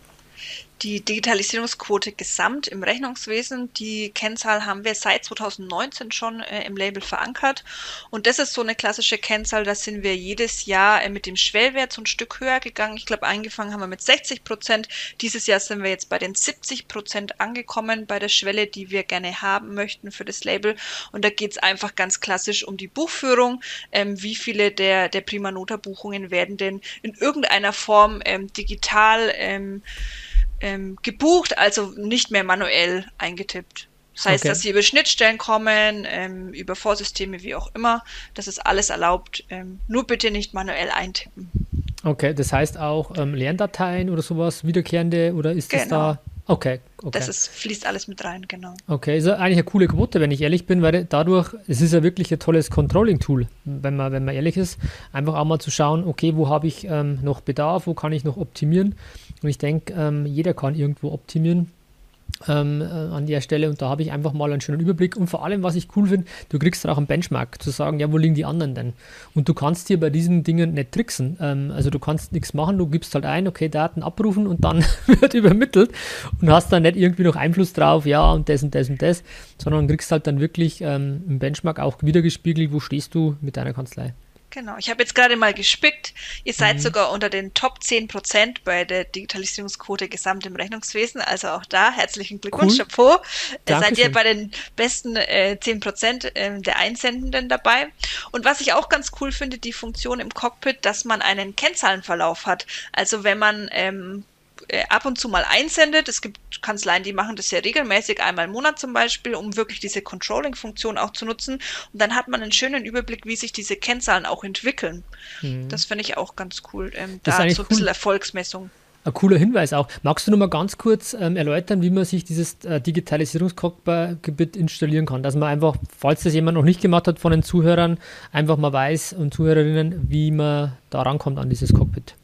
Die Digitalisierungsquote gesamt im Rechnungswesen. Die Kennzahl haben wir seit 2019 schon äh, im Label verankert. Und das ist so eine klassische Kennzahl, da sind wir jedes Jahr äh, mit dem Schwellwert so ein Stück höher gegangen. Ich glaube, angefangen haben wir mit 60 Prozent. Dieses Jahr sind wir jetzt bei den 70 Prozent angekommen bei der Schwelle, die wir gerne haben möchten für das Label. Und da geht es einfach ganz klassisch um die Buchführung. Ähm, wie viele der, der Prima Nota Buchungen werden denn in irgendeiner Form ähm, digital ähm, ähm, gebucht, also nicht mehr manuell eingetippt. Das heißt, okay. dass sie über Schnittstellen kommen, ähm, über Vorsysteme, wie auch immer. Das ist alles erlaubt. Ähm, nur bitte nicht manuell eintippen. Okay, das heißt auch ähm, Lerndateien oder sowas, wiederkehrende, oder ist genau. das da Okay, okay. Das ist, fließt alles mit rein, genau. Okay, ist eigentlich eine coole Quote, wenn ich ehrlich bin, weil dadurch, es ist ja wirklich ein tolles Controlling-Tool, wenn man, wenn man ehrlich ist. Einfach auch mal zu schauen, okay, wo habe ich ähm, noch Bedarf, wo kann ich noch optimieren. Und ich denke, ähm, jeder kann irgendwo optimieren ähm, äh, an der Stelle. Und da habe ich einfach mal einen schönen Überblick. Und vor allem, was ich cool finde, du kriegst auch einen Benchmark, zu sagen, ja, wo liegen die anderen denn? Und du kannst dir bei diesen Dingen nicht tricksen, ähm, also du kannst nichts machen, du gibst halt ein, okay, Daten abrufen und dann [laughs] wird übermittelt und hast dann nicht irgendwie noch Einfluss drauf, ja, und das und das und das, sondern kriegst halt dann wirklich ähm, im Benchmark auch wiedergespiegelt, wo stehst du mit deiner Kanzlei. Genau, ich habe jetzt gerade mal gespickt. Ihr seid mhm. sogar unter den Top 10 Prozent bei der Digitalisierungsquote gesamt im Rechnungswesen. Also auch da herzlichen Glückwunsch, cool. Chapeau. Dankeschön. Seid ihr bei den besten äh, 10 Prozent äh, der Einsendenden dabei. Und was ich auch ganz cool finde, die Funktion im Cockpit, dass man einen Kennzahlenverlauf hat. Also wenn man ähm, äh, ab und zu mal einsendet. Es gibt Kanzleien, die machen das sehr regelmäßig, einmal im Monat zum Beispiel, um wirklich diese Controlling-Funktion auch zu nutzen. Und dann hat man einen schönen Überblick, wie sich diese Kennzahlen auch entwickeln. Mhm. Das finde ich auch ganz cool. Ähm, da so ein bisschen Erfolgsmessung. Ein cooler Hinweis auch. Magst du noch mal ganz kurz ähm, erläutern, wie man sich dieses äh, Digitalisierungscockpit installieren kann? Dass man einfach, falls das jemand noch nicht gemacht hat von den Zuhörern, einfach mal weiß und Zuhörerinnen, wie man da rankommt an dieses Cockpit.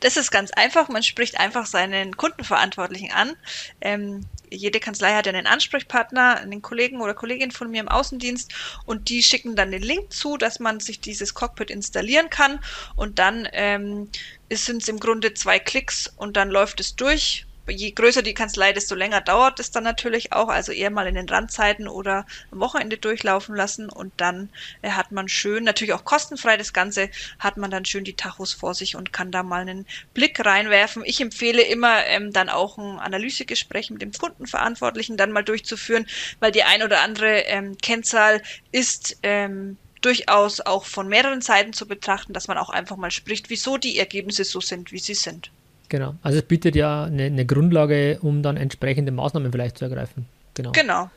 Das ist ganz einfach. Man spricht einfach seinen Kundenverantwortlichen an. Ähm, jede Kanzlei hat ja einen Ansprechpartner, einen Kollegen oder Kollegin von mir im Außendienst und die schicken dann den Link zu, dass man sich dieses Cockpit installieren kann und dann ähm, sind es im Grunde zwei Klicks und dann läuft es durch je größer die Kanzlei, desto länger dauert es dann natürlich auch. Also eher mal in den Randzeiten oder am Wochenende durchlaufen lassen und dann äh, hat man schön, natürlich auch kostenfrei das Ganze, hat man dann schön die Tachos vor sich und kann da mal einen Blick reinwerfen. Ich empfehle immer ähm, dann auch ein Analysegespräch mit dem Kundenverantwortlichen dann mal durchzuführen, weil die ein oder andere ähm, Kennzahl ist ähm, durchaus auch von mehreren Seiten zu betrachten, dass man auch einfach mal spricht, wieso die Ergebnisse so sind, wie sie sind. Genau. Also es bietet ja eine, eine Grundlage, um dann entsprechende Maßnahmen vielleicht zu ergreifen. Genau. Genau.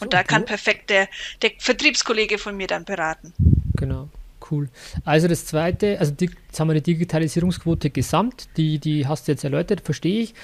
Und so, da kann perfekt der, der Vertriebskollege von mir dann beraten. Genau. Cool. Also das zweite, also die, jetzt haben wir die Digitalisierungsquote gesamt, die, die hast du jetzt erläutert, verstehe ich.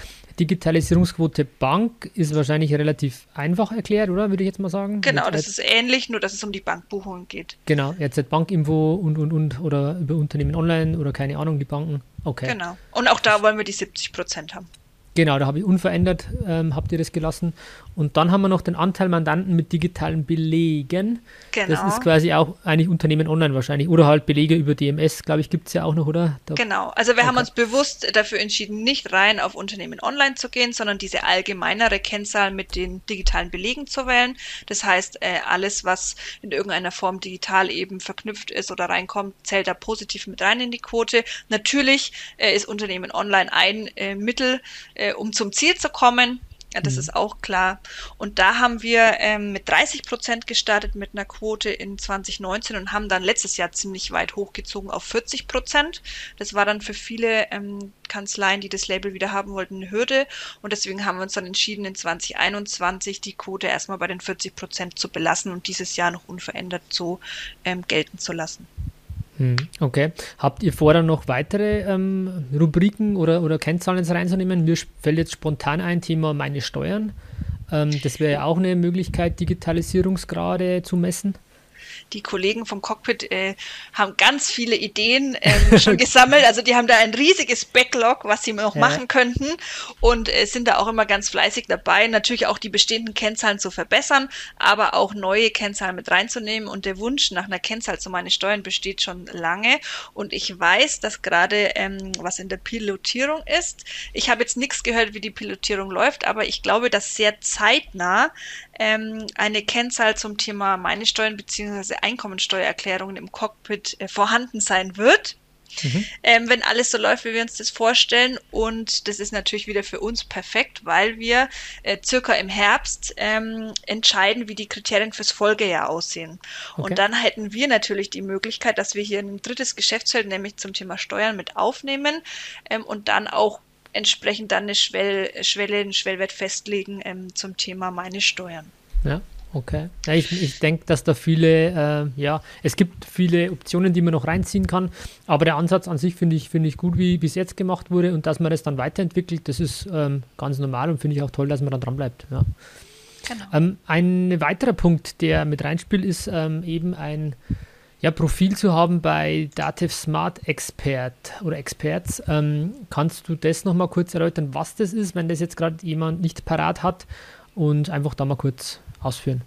Digitalisierungsquote Bank ist wahrscheinlich relativ einfach erklärt, oder? Würde ich jetzt mal sagen. Genau, jetzt, das ist ähnlich, nur dass es um die Bankbuchungen geht. Genau, jetzt Bankinfo und und und oder über Unternehmen online oder keine Ahnung, die Banken. Okay. Genau. Und auch da wollen wir die 70 Prozent haben. Genau, da habe ich unverändert, ähm, habt ihr das gelassen. Und dann haben wir noch den Anteil Mandanten mit digitalen Belegen. Genau. Das ist quasi auch eigentlich Unternehmen online wahrscheinlich. Oder halt Belege über DMS, glaube ich, gibt es ja auch noch, oder? Da genau, also wir okay. haben uns bewusst dafür entschieden, nicht rein auf Unternehmen online zu gehen, sondern diese allgemeinere Kennzahl mit den digitalen Belegen zu wählen. Das heißt, äh, alles, was in irgendeiner Form digital eben verknüpft ist oder reinkommt, zählt da positiv mit rein in die Quote. Natürlich äh, ist Unternehmen online ein äh, Mittel, um zum Ziel zu kommen. Ja, das mhm. ist auch klar. Und da haben wir ähm, mit 30 Prozent gestartet mit einer Quote in 2019 und haben dann letztes Jahr ziemlich weit hochgezogen auf 40 Prozent. Das war dann für viele ähm, Kanzleien, die das Label wieder haben wollten, eine Hürde. Und deswegen haben wir uns dann entschieden, in 2021 die Quote erstmal bei den 40 Prozent zu belassen und dieses Jahr noch unverändert so ähm, gelten zu lassen. Hm, okay. Habt ihr vor, dann noch weitere ähm, Rubriken oder, oder Kennzahlen reinzunehmen? Mir fällt jetzt spontan ein Thema meine Steuern. Ähm, das wäre ja auch eine Möglichkeit, Digitalisierungsgrade zu messen die Kollegen vom Cockpit äh, haben ganz viele Ideen ähm, schon [laughs] gesammelt. Also die haben da ein riesiges Backlog, was sie noch ja. machen könnten und äh, sind da auch immer ganz fleißig dabei, natürlich auch die bestehenden Kennzahlen zu verbessern, aber auch neue Kennzahlen mit reinzunehmen. Und der Wunsch nach einer Kennzahl zu meinen Steuern besteht schon lange. Und ich weiß, dass gerade ähm, was in der Pilotierung ist. Ich habe jetzt nichts gehört, wie die Pilotierung läuft, aber ich glaube, dass sehr zeitnah ähm, eine Kennzahl zum Thema meine Steuern bzw. Einkommensteuererklärungen im Cockpit äh, vorhanden sein wird. Mhm. Ähm, wenn alles so läuft, wie wir uns das vorstellen. Und das ist natürlich wieder für uns perfekt, weil wir äh, circa im Herbst ähm, entscheiden, wie die Kriterien fürs Folgejahr aussehen. Okay. Und dann hätten wir natürlich die Möglichkeit, dass wir hier ein drittes Geschäftsfeld, nämlich zum Thema Steuern, mit aufnehmen ähm, und dann auch entsprechend dann eine Schwell, Schwelle, einen Schwellwert festlegen ähm, zum Thema meine Steuern. Ja, okay. Ja, ich, ich denke, dass da viele, äh, ja, es gibt viele Optionen, die man noch reinziehen kann, aber der Ansatz an sich finde ich, find ich gut, wie bis jetzt gemacht wurde und dass man das dann weiterentwickelt, das ist ähm, ganz normal und finde ich auch toll, dass man dann dran bleibt. Ja. Genau. Ähm, ein weiterer Punkt, der mit reinspielt, ist ähm, eben ein ja, Profil zu haben bei Dativ Smart Expert oder Experts. Ähm, kannst du das nochmal kurz erläutern, was das ist, wenn das jetzt gerade jemand nicht parat hat und einfach da mal kurz ausführen?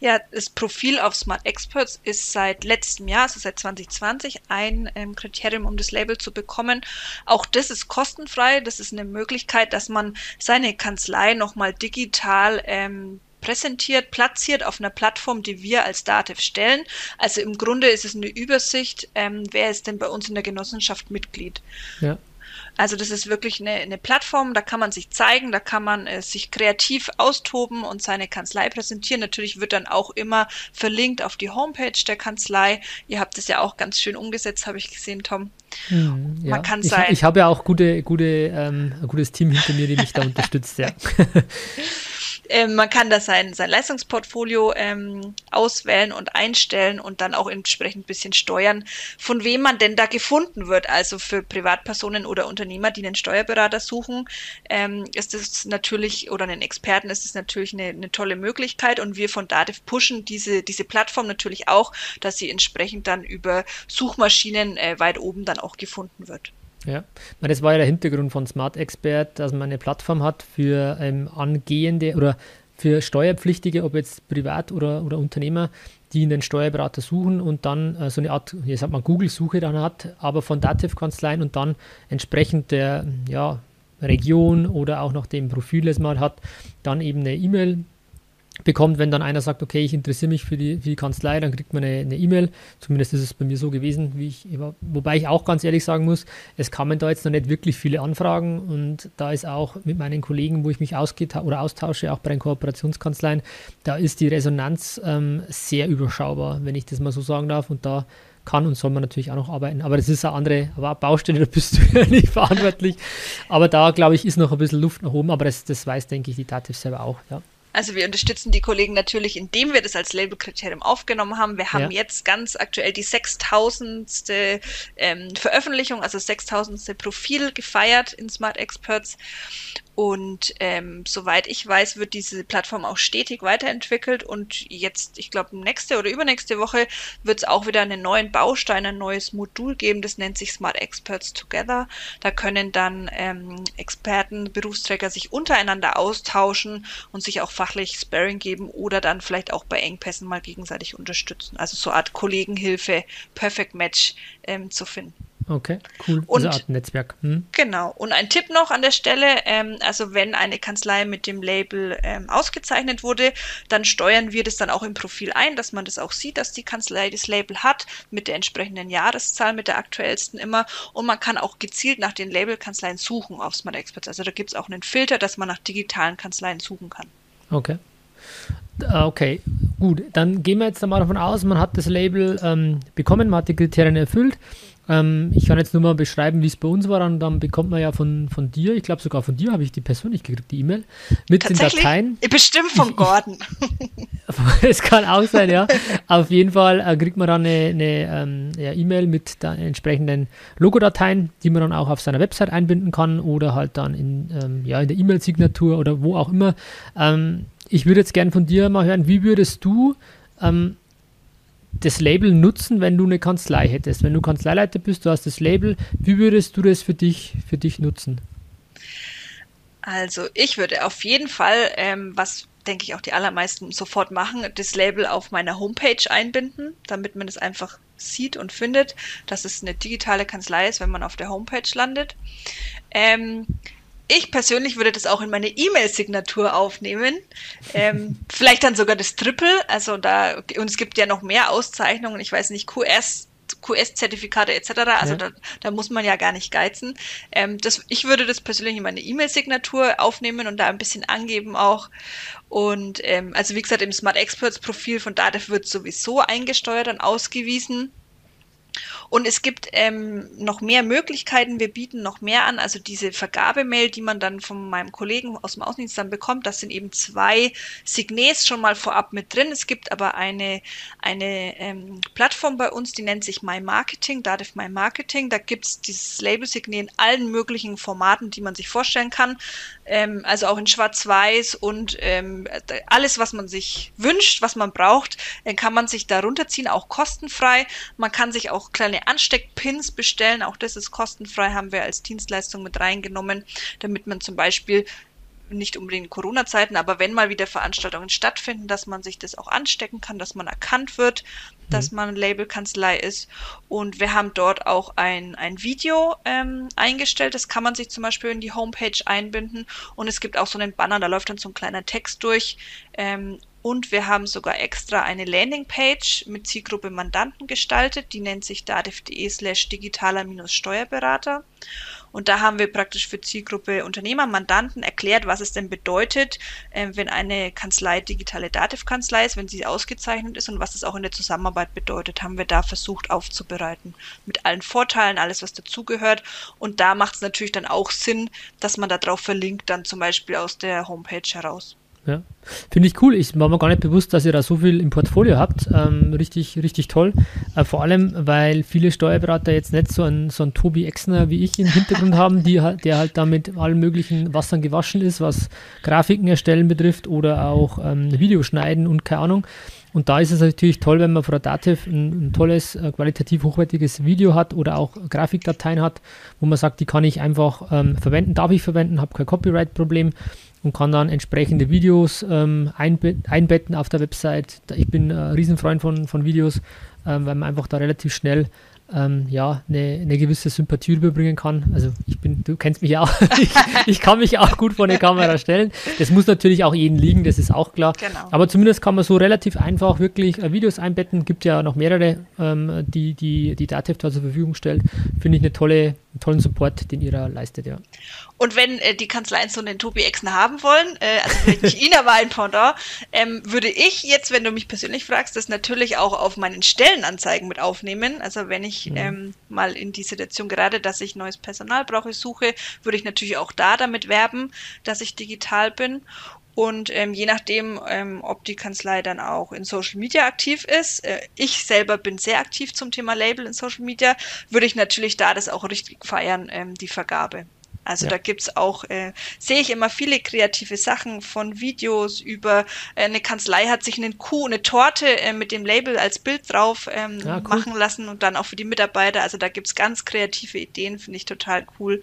Ja, das Profil auf Smart Experts ist seit letztem Jahr, also seit 2020, ein ähm, Kriterium, um das Label zu bekommen. Auch das ist kostenfrei. Das ist eine Möglichkeit, dass man seine Kanzlei nochmal digital ähm, präsentiert, platziert auf einer Plattform, die wir als Dativ stellen. Also im Grunde ist es eine Übersicht, ähm, wer ist denn bei uns in der Genossenschaft Mitglied. Ja. Also das ist wirklich eine, eine Plattform, da kann man sich zeigen, da kann man äh, sich kreativ austoben und seine Kanzlei präsentieren. Natürlich wird dann auch immer verlinkt auf die Homepage der Kanzlei. Ihr habt es ja auch ganz schön umgesetzt, habe ich gesehen, Tom. Hm, ja. Man kann ich, sein. Ich habe ja auch gute, gute, ähm, ein gutes Team hinter mir, die mich da [laughs] unterstützt, ja. [laughs] Ähm, man kann da sein, sein Leistungsportfolio ähm, auswählen und einstellen und dann auch entsprechend ein bisschen steuern, von wem man denn da gefunden wird. Also für Privatpersonen oder Unternehmer, die einen Steuerberater suchen, ähm, ist es natürlich, oder einen Experten ist es natürlich eine, eine tolle Möglichkeit. Und wir von Dativ pushen diese, diese Plattform natürlich auch, dass sie entsprechend dann über Suchmaschinen äh, weit oben dann auch gefunden wird. Ja, das war ja der Hintergrund von Smart Expert, dass man eine Plattform hat für ähm, angehende oder für Steuerpflichtige, ob jetzt Privat- oder, oder Unternehmer, die einen Steuerberater suchen und dann äh, so eine Art, jetzt hat man Google-Suche dann hat, aber von Dativ-Kanzleien und dann entsprechend der ja, Region oder auch nach dem Profil, das man hat, dann eben eine E-Mail bekommt, wenn dann einer sagt, okay, ich interessiere mich für die, für die Kanzlei, dann kriegt man eine E-Mail. Zumindest ist es bei mir so gewesen, wie ich, wobei ich auch ganz ehrlich sagen muss, es kamen da jetzt noch nicht wirklich viele Anfragen und da ist auch mit meinen Kollegen, wo ich mich oder austausche, auch bei den Kooperationskanzleien, da ist die Resonanz ähm, sehr überschaubar, wenn ich das mal so sagen darf und da kann und soll man natürlich auch noch arbeiten. Aber das ist eine andere Baustelle, [laughs] da bist du ja nicht verantwortlich. Aber da, glaube ich, ist noch ein bisschen Luft nach oben, aber das, das weiß, denke ich, die Dativ selber auch, ja. Also wir unterstützen die Kollegen natürlich, indem wir das als Labelkriterium aufgenommen haben. Wir haben ja. jetzt ganz aktuell die 6000. Ähm, Veröffentlichung, also 6000. Profil gefeiert in Smart Experts. Und ähm, soweit ich weiß, wird diese Plattform auch stetig weiterentwickelt. Und jetzt, ich glaube, nächste oder übernächste Woche wird es auch wieder einen neuen Baustein, ein neues Modul geben. Das nennt sich Smart Experts Together. Da können dann ähm, Experten, Berufsträger sich untereinander austauschen und sich auch fachlich Sparring geben oder dann vielleicht auch bei Engpässen mal gegenseitig unterstützen. Also so eine Art Kollegenhilfe, Perfect Match ähm, zu finden. Okay, cool. Und, Diese Art Netzwerk. Hm. Genau. Und ein Tipp noch an der Stelle, ähm, also wenn eine Kanzlei mit dem Label ähm, ausgezeichnet wurde, dann steuern wir das dann auch im Profil ein, dass man das auch sieht, dass die Kanzlei das Label hat, mit der entsprechenden Jahreszahl, mit der aktuellsten immer. Und man kann auch gezielt nach den Labelkanzleien suchen auf Smart Experts. Also da gibt es auch einen Filter, dass man nach digitalen Kanzleien suchen kann. Okay. Ah, okay, gut. Dann gehen wir jetzt mal davon aus, man hat das Label ähm, bekommen, man hat die Kriterien erfüllt. Ähm, ich kann jetzt nur mal beschreiben, wie es bei uns war. Und dann bekommt man ja von, von dir, ich glaube sogar von dir habe ich die persönlich gekriegt, die E-Mail, mit den Dateien. Bestimmt von Gordon. [laughs] Es kann auch sein, ja. Auf jeden Fall äh, kriegt man dann eine, eine ähm, ja, E-Mail mit den entsprechenden Logodateien, die man dann auch auf seiner Website einbinden kann oder halt dann in, ähm, ja, in der E-Mail-Signatur oder wo auch immer. Ähm, ich würde jetzt gerne von dir mal hören, wie würdest du ähm, das Label nutzen, wenn du eine Kanzlei hättest? Wenn du Kanzleileiter bist, du hast das Label, wie würdest du das für dich, für dich nutzen? Also ich würde auf jeden Fall, ähm, was denke ich auch die allermeisten sofort machen, das Label auf meiner Homepage einbinden, damit man es einfach sieht und findet, dass es eine digitale Kanzlei ist, wenn man auf der Homepage landet. Ähm, ich persönlich würde das auch in meine E-Mail-Signatur aufnehmen. Ähm, [laughs] vielleicht dann sogar das Triple. Also da, und es gibt ja noch mehr Auszeichnungen. Ich weiß nicht, QS, QS-Zertifikate etc. Also ja. da, da, muss man ja gar nicht geizen. Ähm, das, ich würde das persönlich in meine E-Mail-Signatur aufnehmen und da ein bisschen angeben auch. Und ähm, also wie gesagt, im Smart Experts Profil von Datev wird sowieso eingesteuert und ausgewiesen. Und es gibt ähm, noch mehr Möglichkeiten. Wir bieten noch mehr an. Also diese Vergabemail, die man dann von meinem Kollegen aus dem Außendienst dann bekommt, das sind eben zwei Signes schon mal vorab mit drin. Es gibt aber eine, eine ähm, Plattform bei uns, die nennt sich My Marketing, Dativ My Marketing. Da gibt es dieses Label-Signet in allen möglichen Formaten, die man sich vorstellen kann. Ähm, also auch in Schwarz-Weiß und ähm, alles, was man sich wünscht, was man braucht, äh, kann man sich da runterziehen, auch kostenfrei. Man kann sich auch kleine Ansteckpins bestellen. Auch das ist kostenfrei, haben wir als Dienstleistung mit reingenommen, damit man zum Beispiel nicht unbedingt in Corona-Zeiten, aber wenn mal wieder Veranstaltungen stattfinden, dass man sich das auch anstecken kann, dass man erkannt wird, mhm. dass man Labelkanzlei ist. Und wir haben dort auch ein, ein Video ähm, eingestellt. Das kann man sich zum Beispiel in die Homepage einbinden. Und es gibt auch so einen Banner, da läuft dann so ein kleiner Text durch. Ähm, und wir haben sogar extra eine Landingpage mit Zielgruppe Mandanten gestaltet. Die nennt sich dativ.de slash digitaler-steuerberater. Und da haben wir praktisch für Zielgruppe Unternehmer, Mandanten erklärt, was es denn bedeutet, äh, wenn eine Kanzlei digitale Dativ-Kanzlei ist, wenn sie ausgezeichnet ist und was es auch in der Zusammenarbeit bedeutet, haben wir da versucht aufzubereiten. Mit allen Vorteilen, alles, was dazugehört. Und da macht es natürlich dann auch Sinn, dass man darauf verlinkt, dann zum Beispiel aus der Homepage heraus. Ja. Finde ich cool. Ich war mir gar nicht bewusst, dass ihr da so viel im Portfolio habt. Ähm, richtig, richtig toll. Äh, vor allem, weil viele Steuerberater jetzt nicht so einen, so einen Tobi Exner wie ich im Hintergrund haben, die, der halt da mit allen möglichen Wassern gewaschen ist, was Grafiken erstellen betrifft oder auch ähm, Videoschneiden und keine Ahnung. Und da ist es natürlich toll, wenn man von der Dativ ein, ein tolles, äh, qualitativ hochwertiges Video hat oder auch Grafikdateien hat, wo man sagt, die kann ich einfach ähm, verwenden, darf ich verwenden, habe kein Copyright-Problem und kann dann entsprechende Videos ähm, einbetten auf der Website. Ich bin ein Riesenfreund von, von Videos, ähm, weil man einfach da relativ schnell ähm, ja, eine, eine, gewisse Sympathie überbringen kann. Also ich bin, du kennst mich ja auch, [laughs] ich, ich, kann mich auch gut vor eine Kamera stellen. Das muss natürlich auch jedem liegen, das ist auch klar. Genau. Aber zumindest kann man so relativ einfach wirklich äh, Videos einbetten. Gibt ja noch mehrere, ähm, die, die die Datev da zur Verfügung stellt. Finde ich eine tolle, einen tollen Support, den ihr da leistet, ja. Und wenn äh, die Kanzleien so einen Tobi Exner haben wollen, äh, also vielleicht nicht ihn, [laughs] aber ein Pendant, ähm, würde ich jetzt, wenn du mich persönlich fragst, das natürlich auch auf meinen Stellenanzeigen mit aufnehmen. Also wenn ich mhm. ähm, mal in die Situation gerade, dass ich neues Personal brauche, suche, würde ich natürlich auch da damit werben, dass ich digital bin. Und ähm, je nachdem, ähm, ob die Kanzlei dann auch in Social Media aktiv ist, äh, ich selber bin sehr aktiv zum Thema Label in Social Media, würde ich natürlich da das auch richtig feiern, ähm, die Vergabe. Also ja. da gibt's auch, äh, sehe ich immer viele kreative Sachen von Videos über äh, eine Kanzlei hat sich einen Kuh, eine Torte äh, mit dem Label als Bild drauf ähm, ja, cool. machen lassen und dann auch für die Mitarbeiter. Also da gibt's ganz kreative Ideen, finde ich total cool.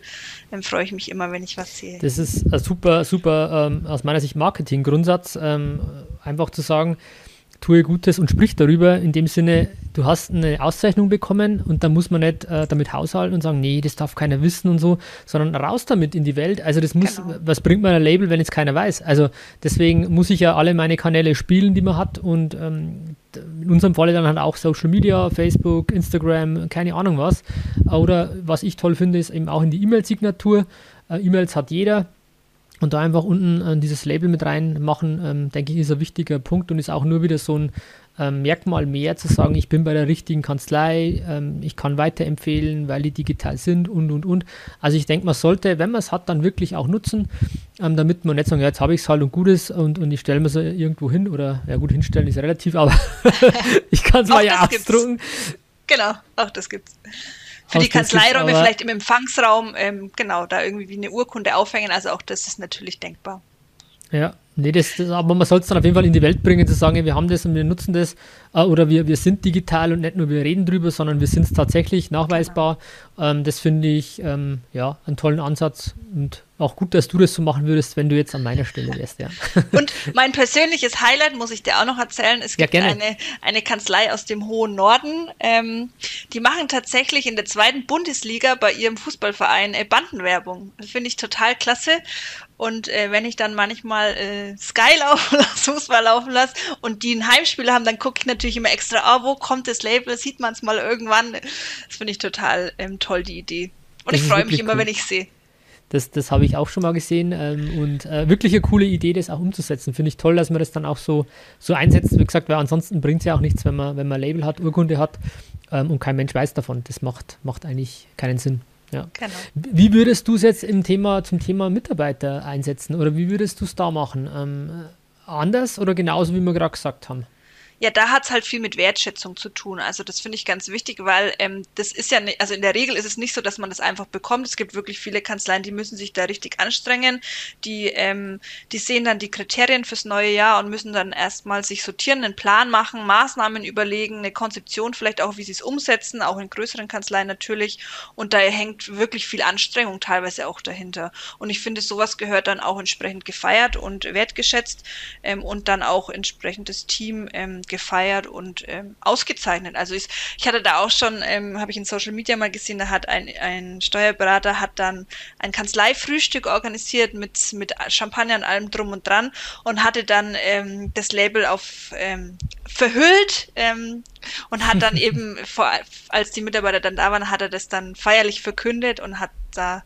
Dann freue ich mich immer, wenn ich was sehe. Das ist ein super, super ähm, aus meiner Sicht Marketing-Grundsatz, ähm, einfach zu sagen, tue Gutes und sprich darüber. In dem Sinne, du hast eine Auszeichnung bekommen und da muss man nicht äh, damit haushalten und sagen, nee, das darf keiner wissen und so, sondern raus damit in die Welt. Also das muss, genau. was bringt man ein Label, wenn es keiner weiß? Also deswegen muss ich ja alle meine Kanäle spielen, die man hat und ähm, in unserem Falle dann halt auch Social Media, Facebook, Instagram, keine Ahnung was. Oder was ich toll finde, ist eben auch in die E-Mail-Signatur. Äh, E-Mails hat jeder und da einfach unten äh, dieses Label mit reinmachen, ähm, denke ich, ist ein wichtiger Punkt und ist auch nur wieder so ein ähm, Merkmal mehr zu sagen, ich bin bei der richtigen Kanzlei, ähm, ich kann weiterempfehlen, weil die digital sind und und und. Also ich denke, man sollte, wenn man es hat, dann wirklich auch nutzen, ähm, damit man nicht sagen, ja, jetzt habe ich es halt und gut ist und, und ich stelle mir es irgendwo hin oder ja gut, hinstellen ist relativ, aber [laughs] ich kann es mal ja ausdrucken. Genau, auch das gibt's für die Kanzleiräume vielleicht im Empfangsraum, ähm, genau, da irgendwie wie eine Urkunde aufhängen. Also auch das ist natürlich denkbar. Ja, nee, das, das aber man sollte es dann auf jeden Fall in die Welt bringen, zu sagen, wir haben das und wir nutzen das äh, oder wir, wir sind digital und nicht nur wir reden drüber, sondern wir sind es tatsächlich nachweisbar. Ähm, das finde ich ähm, ja einen tollen Ansatz und auch gut, dass du das so machen würdest, wenn du jetzt an meiner Stelle wärst, ja. [laughs] Und mein persönliches Highlight muss ich dir auch noch erzählen. Es gibt ja, eine, eine Kanzlei aus dem hohen Norden. Ähm, die machen tatsächlich in der zweiten Bundesliga bei ihrem Fußballverein äh, Bandenwerbung. Das finde ich total klasse. Und äh, wenn ich dann manchmal äh, Sky laufen [laughs] lasse, Fußball laufen lasse und die ein Heimspiel haben, dann gucke ich natürlich immer extra, ah, wo kommt das Label? Sieht man es mal irgendwann? Das finde ich total ähm, toll, die Idee. Und das ich freue mich immer, cool. wenn ich sehe. Das, das habe ich auch schon mal gesehen ähm, und äh, wirklich eine coole Idee, das auch umzusetzen. Finde ich toll, dass man das dann auch so, so einsetzt. Wie gesagt, weil ansonsten bringt es ja auch nichts, wenn man, wenn man Label hat, Urkunde hat ähm, und kein Mensch weiß davon. Das macht, macht eigentlich keinen Sinn. Ja. Genau. Wie würdest du es jetzt im Thema, zum Thema Mitarbeiter einsetzen oder wie würdest du es da machen? Ähm, anders oder genauso, wie wir gerade gesagt haben? Ja, da hat's halt viel mit Wertschätzung zu tun. Also das finde ich ganz wichtig, weil ähm, das ist ja, nicht, also in der Regel ist es nicht so, dass man das einfach bekommt. Es gibt wirklich viele Kanzleien, die müssen sich da richtig anstrengen. Die, ähm, die sehen dann die Kriterien fürs neue Jahr und müssen dann erstmal sich sortieren, einen Plan machen, Maßnahmen überlegen, eine Konzeption vielleicht auch, wie sie es umsetzen, auch in größeren Kanzleien natürlich. Und da hängt wirklich viel Anstrengung teilweise auch dahinter. Und ich finde, sowas gehört dann auch entsprechend gefeiert und wertgeschätzt ähm, und dann auch entsprechend das Team ähm, gefeiert und ähm, ausgezeichnet. Also ich, ich hatte da auch schon, ähm, habe ich in Social Media mal gesehen, da hat ein, ein Steuerberater hat dann ein Kanzleifrühstück organisiert mit, mit Champagner und allem drum und dran und hatte dann ähm, das Label auf ähm, verhüllt ähm, und hat dann [laughs] eben, vor, als die Mitarbeiter dann da waren, hat er das dann feierlich verkündet und hat da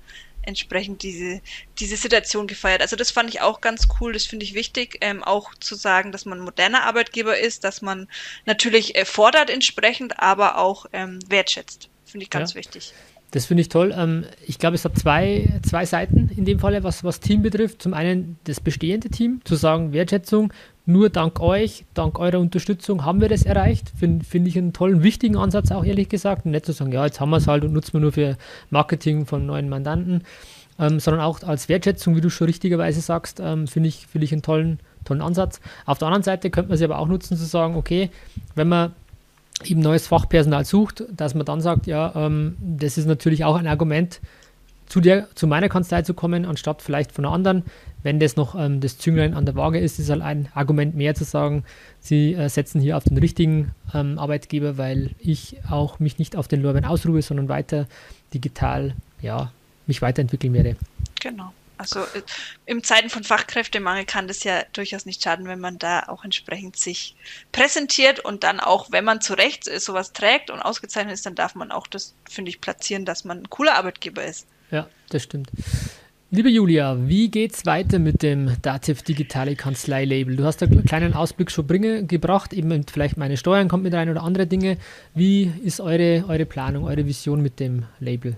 entsprechend diese, diese Situation gefeiert. Also das fand ich auch ganz cool, das finde ich wichtig, ähm, auch zu sagen, dass man ein moderner Arbeitgeber ist, dass man natürlich äh, fordert entsprechend, aber auch ähm, wertschätzt. Finde ich ganz ja. wichtig. Das finde ich toll. Ähm, ich glaube, es hat zwei, zwei Seiten in dem Falle, was, was Team betrifft. Zum einen das bestehende Team, zu sagen, Wertschätzung, nur dank euch, dank eurer Unterstützung haben wir das erreicht. Finde find ich einen tollen, wichtigen Ansatz auch ehrlich gesagt. Und nicht zu sagen, ja, jetzt haben wir es halt und nutzen wir nur für Marketing von neuen Mandanten, ähm, sondern auch als Wertschätzung, wie du schon richtigerweise sagst, ähm, finde ich, find ich einen tollen, tollen Ansatz. Auf der anderen Seite könnte man sie aber auch nutzen, zu sagen, okay, wenn man eben neues Fachpersonal sucht, dass man dann sagt, ja, ähm, das ist natürlich auch ein Argument, zu, der, zu meiner Kanzlei zu kommen, anstatt vielleicht von einer anderen. Wenn das noch ähm, das Zünglein an der Waage ist, ist halt ein Argument mehr zu sagen, Sie äh, setzen hier auf den richtigen ähm, Arbeitgeber, weil ich auch mich nicht auf den Lorbeeren ausruhe, sondern weiter digital, ja, mich weiterentwickeln werde. Genau. Also äh, im Zeiten von Fachkräftemangel kann das ja durchaus nicht schaden, wenn man da auch entsprechend sich präsentiert und dann auch, wenn man zu Recht sowas trägt und ausgezeichnet ist, dann darf man auch das, finde ich, platzieren, dass man ein cooler Arbeitgeber ist. Ja, das stimmt. Liebe Julia, wie geht's weiter mit dem Dativ Digitale Kanzlei Label? Du hast einen kleinen Ausblick schon bringe, gebracht, eben vielleicht meine Steuern kommt mit rein oder andere Dinge. Wie ist eure, eure Planung, eure Vision mit dem Label?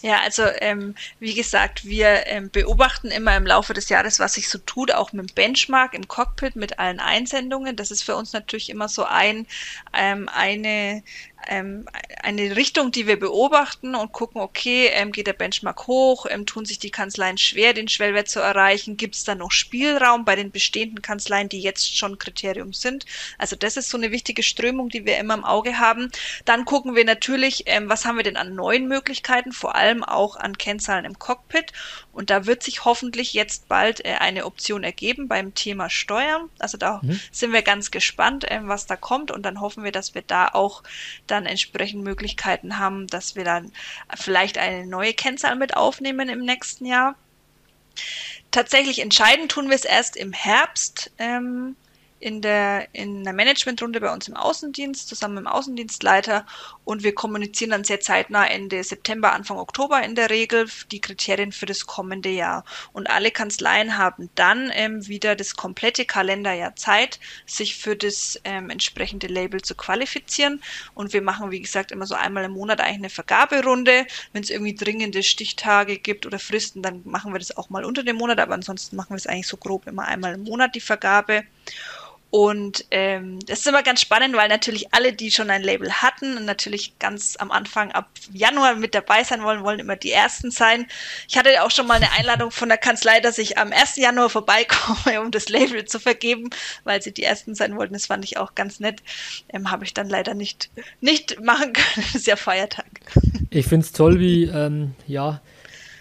Ja, also ähm, wie gesagt, wir ähm, beobachten immer im Laufe des Jahres, was sich so tut, auch mit dem Benchmark im Cockpit, mit allen Einsendungen. Das ist für uns natürlich immer so ein ähm, eine ähm, eine Richtung, die wir beobachten und gucken, okay, ähm, geht der Benchmark hoch, ähm, tun sich die Kanzleien schwer, den Schwellwert zu erreichen, gibt es da noch Spielraum bei den bestehenden Kanzleien, die jetzt schon Kriterium sind. Also das ist so eine wichtige Strömung, die wir immer im Auge haben. Dann gucken wir natürlich, ähm, was haben wir denn an neuen Möglichkeiten, vor allem auch an Kennzahlen im Cockpit. Und da wird sich hoffentlich jetzt bald äh, eine Option ergeben beim Thema Steuern. Also da mhm. sind wir ganz gespannt, äh, was da kommt. Und dann hoffen wir, dass wir da auch dann entsprechend Möglichkeiten haben, dass wir dann vielleicht eine neue Kennzahl mit aufnehmen im nächsten Jahr. Tatsächlich entscheiden tun wir es erst im Herbst. Ähm, in der, in der Managementrunde bei uns im Außendienst, zusammen mit dem Außendienstleiter. Und wir kommunizieren dann sehr zeitnah Ende September, Anfang Oktober in der Regel die Kriterien für das kommende Jahr. Und alle Kanzleien haben dann ähm, wieder das komplette Kalenderjahr Zeit, sich für das ähm, entsprechende Label zu qualifizieren. Und wir machen, wie gesagt, immer so einmal im Monat eigentlich eine Vergaberunde. Wenn es irgendwie dringende Stichtage gibt oder Fristen, dann machen wir das auch mal unter dem Monat. Aber ansonsten machen wir es eigentlich so grob immer einmal im Monat die Vergabe. Und ähm, das ist immer ganz spannend, weil natürlich alle, die schon ein Label hatten und natürlich ganz am Anfang ab Januar mit dabei sein wollen, wollen immer die Ersten sein. Ich hatte auch schon mal eine Einladung von der Kanzlei, dass ich am 1. Januar vorbeikomme, [laughs] um das Label zu vergeben, weil sie die Ersten sein wollten. Das fand ich auch ganz nett. Ähm, Habe ich dann leider nicht, nicht machen [laughs] können. Ist ja Feiertag. Ich finde es toll, wie, ähm, ja,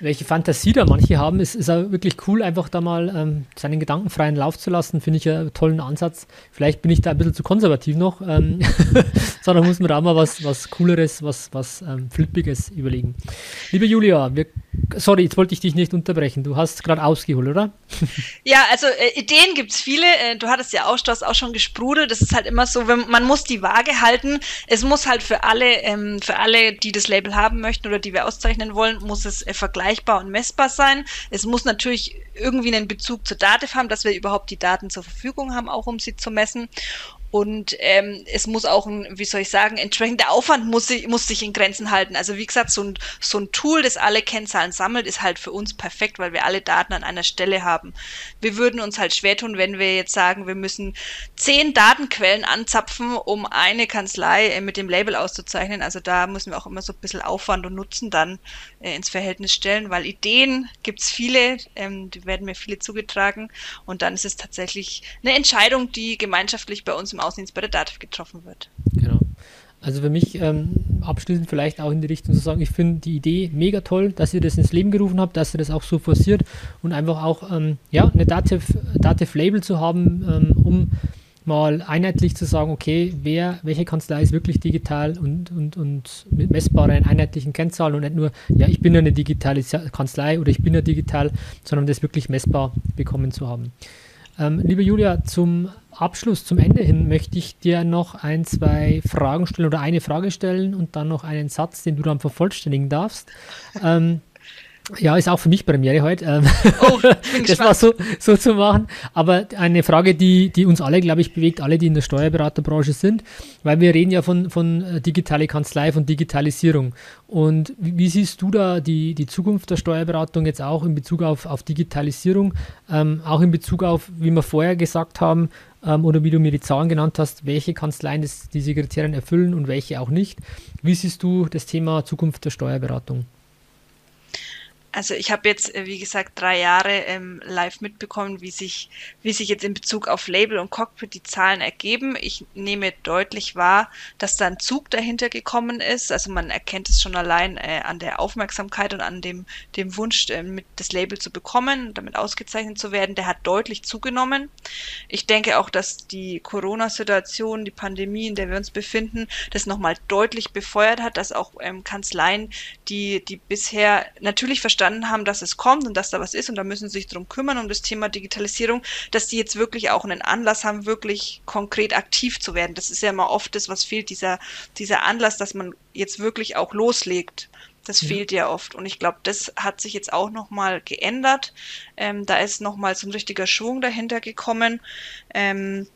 welche Fantasie da manche haben. Es ist auch wirklich cool, einfach da mal ähm, seinen gedankenfreien Lauf zu lassen. Finde ich einen tollen Ansatz. Vielleicht bin ich da ein bisschen zu konservativ noch, ähm, [laughs] sondern muss man da mal was, was Cooleres, was, was ähm, Flippiges überlegen. Liebe Julia, wir, sorry, jetzt wollte ich dich nicht unterbrechen. Du hast gerade ausgeholt, oder? [laughs] ja, also äh, Ideen gibt es viele. Äh, du hattest ja auch, du hast auch schon gesprudelt. Das ist halt immer so, wenn, man muss die Waage halten. Es muss halt für alle, ähm, für alle, die das Label haben möchten oder die wir auszeichnen wollen, muss es äh, vergleichen vergleichbar und messbar sein. Es muss natürlich irgendwie einen Bezug zur Dativ haben, dass wir überhaupt die Daten zur Verfügung haben, auch um sie zu messen. Und ähm, es muss auch ein, wie soll ich sagen, entsprechender Aufwand muss, muss sich in Grenzen halten. Also wie gesagt, so ein, so ein Tool, das alle Kennzahlen sammelt, ist halt für uns perfekt, weil wir alle Daten an einer Stelle haben. Wir würden uns halt schwer tun, wenn wir jetzt sagen, wir müssen zehn Datenquellen anzapfen, um eine Kanzlei äh, mit dem Label auszuzeichnen. Also da müssen wir auch immer so ein bisschen Aufwand und Nutzen dann äh, ins Verhältnis stellen, weil Ideen gibt's viele, ähm, die werden mir viele zugetragen. Und dann ist es tatsächlich eine Entscheidung, die gemeinschaftlich bei uns im Außendienst bei der DATEV getroffen wird. Genau. Also für mich ähm, abschließend vielleicht auch in die Richtung zu sagen, ich finde die Idee mega toll, dass ihr das ins Leben gerufen habt, dass ihr das auch so forciert und einfach auch ähm, ja, eine Datev-Label zu haben, ähm, um mal einheitlich zu sagen, okay, wer, welche Kanzlei ist wirklich digital und, und, und mit messbaren, einheitlichen Kennzahlen und nicht nur, ja, ich bin eine digitale Kanzlei oder ich bin ja digital, sondern das wirklich messbar bekommen zu haben. Ähm, liebe Julia, zum Abschluss, zum Ende hin möchte ich dir noch ein, zwei Fragen stellen oder eine Frage stellen und dann noch einen Satz, den du dann vervollständigen darfst. Ähm, ja, ist auch für mich Premiere heute. Ähm, oh, [laughs] das war so, so zu machen. Aber eine Frage, die, die uns alle, glaube ich, bewegt, alle, die in der Steuerberaterbranche sind, weil wir reden ja von, von äh, digitale Kanzlei, von Digitalisierung. Und wie, wie, siehst du da die, die Zukunft der Steuerberatung jetzt auch in Bezug auf, auf Digitalisierung, ähm, auch in Bezug auf, wie wir vorher gesagt haben, ähm, oder wie du mir die Zahlen genannt hast, welche Kanzleien das, diese Kriterien erfüllen und welche auch nicht. Wie siehst du das Thema Zukunft der Steuerberatung? Also ich habe jetzt, äh, wie gesagt, drei Jahre ähm, live mitbekommen, wie sich, wie sich jetzt in Bezug auf Label und Cockpit die Zahlen ergeben. Ich nehme deutlich wahr, dass da ein Zug dahinter gekommen ist. Also man erkennt es schon allein äh, an der Aufmerksamkeit und an dem, dem Wunsch, äh, mit das Label zu bekommen, damit ausgezeichnet zu werden. Der hat deutlich zugenommen. Ich denke auch, dass die Corona-Situation, die Pandemie, in der wir uns befinden, das nochmal deutlich befeuert hat, dass auch ähm, Kanzleien, die, die bisher natürlich verstanden verstanden haben, dass es kommt und dass da was ist und da müssen sie sich drum kümmern, um das Thema Digitalisierung, dass die jetzt wirklich auch einen Anlass haben, wirklich konkret aktiv zu werden. Das ist ja immer oft das, was fehlt, dieser, dieser Anlass, dass man jetzt wirklich auch loslegt. Das ja. fehlt ja oft. Und ich glaube, das hat sich jetzt auch nochmal geändert. Ähm, da ist nochmal so ein richtiger Schwung dahinter gekommen. Ähm,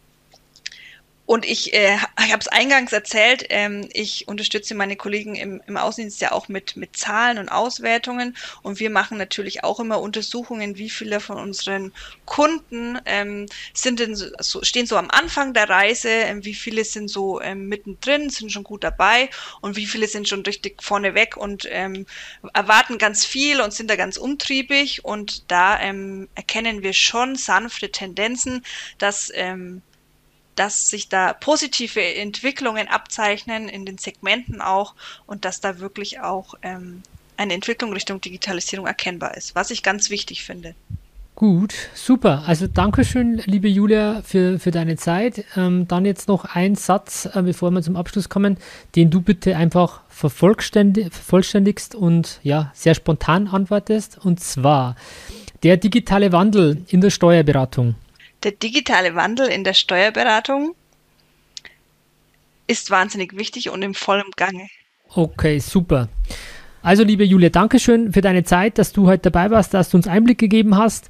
und ich, äh, ich habe es eingangs erzählt, ähm, ich unterstütze meine Kollegen im, im Außendienst ja auch mit, mit Zahlen und Auswertungen. Und wir machen natürlich auch immer Untersuchungen, wie viele von unseren Kunden ähm, sind denn so, stehen so am Anfang der Reise, ähm, wie viele sind so ähm, mittendrin, sind schon gut dabei und wie viele sind schon richtig vorne weg und ähm, erwarten ganz viel und sind da ganz umtriebig. Und da ähm, erkennen wir schon sanfte Tendenzen, dass ähm, dass sich da positive Entwicklungen abzeichnen in den Segmenten auch und dass da wirklich auch ähm, eine Entwicklung Richtung Digitalisierung erkennbar ist, was ich ganz wichtig finde. Gut, super. Also Dankeschön, liebe Julia, für, für deine Zeit. Ähm, dann jetzt noch ein Satz, äh, bevor wir zum Abschluss kommen, den du bitte einfach vervollständigst und ja, sehr spontan antwortest. Und zwar der digitale Wandel in der Steuerberatung der digitale Wandel in der Steuerberatung ist wahnsinnig wichtig und im vollen Gange. Okay, super. Also, liebe Julia, danke schön für deine Zeit, dass du heute dabei warst, dass du uns Einblick gegeben hast.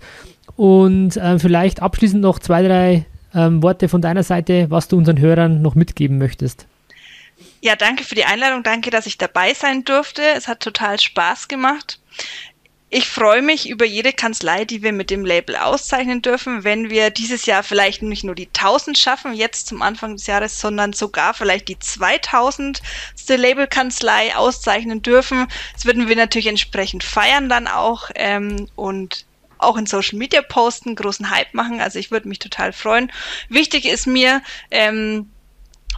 Und äh, vielleicht abschließend noch zwei, drei ähm, Worte von deiner Seite, was du unseren Hörern noch mitgeben möchtest. Ja, danke für die Einladung. Danke, dass ich dabei sein durfte. Es hat total Spaß gemacht. Ich freue mich über jede Kanzlei, die wir mit dem Label auszeichnen dürfen, wenn wir dieses Jahr vielleicht nicht nur die 1000 schaffen, jetzt zum Anfang des Jahres, sondern sogar vielleicht die 2000. Labelkanzlei auszeichnen dürfen. Das würden wir natürlich entsprechend feiern dann auch ähm, und auch in Social Media posten, großen Hype machen. Also ich würde mich total freuen. Wichtig ist mir, ähm,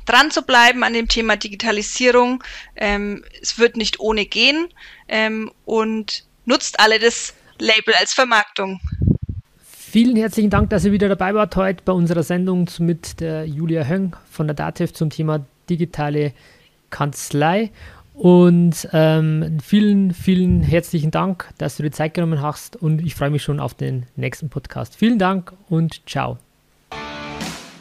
dran zu bleiben an dem Thema Digitalisierung. Ähm, es wird nicht ohne gehen. Ähm, und nutzt alle das Label als Vermarktung. Vielen herzlichen Dank, dass ihr wieder dabei wart heute bei unserer Sendung mit der Julia Höng von der DATEV zum Thema digitale Kanzlei. Und ähm, vielen, vielen herzlichen Dank, dass du dir Zeit genommen hast und ich freue mich schon auf den nächsten Podcast. Vielen Dank und ciao.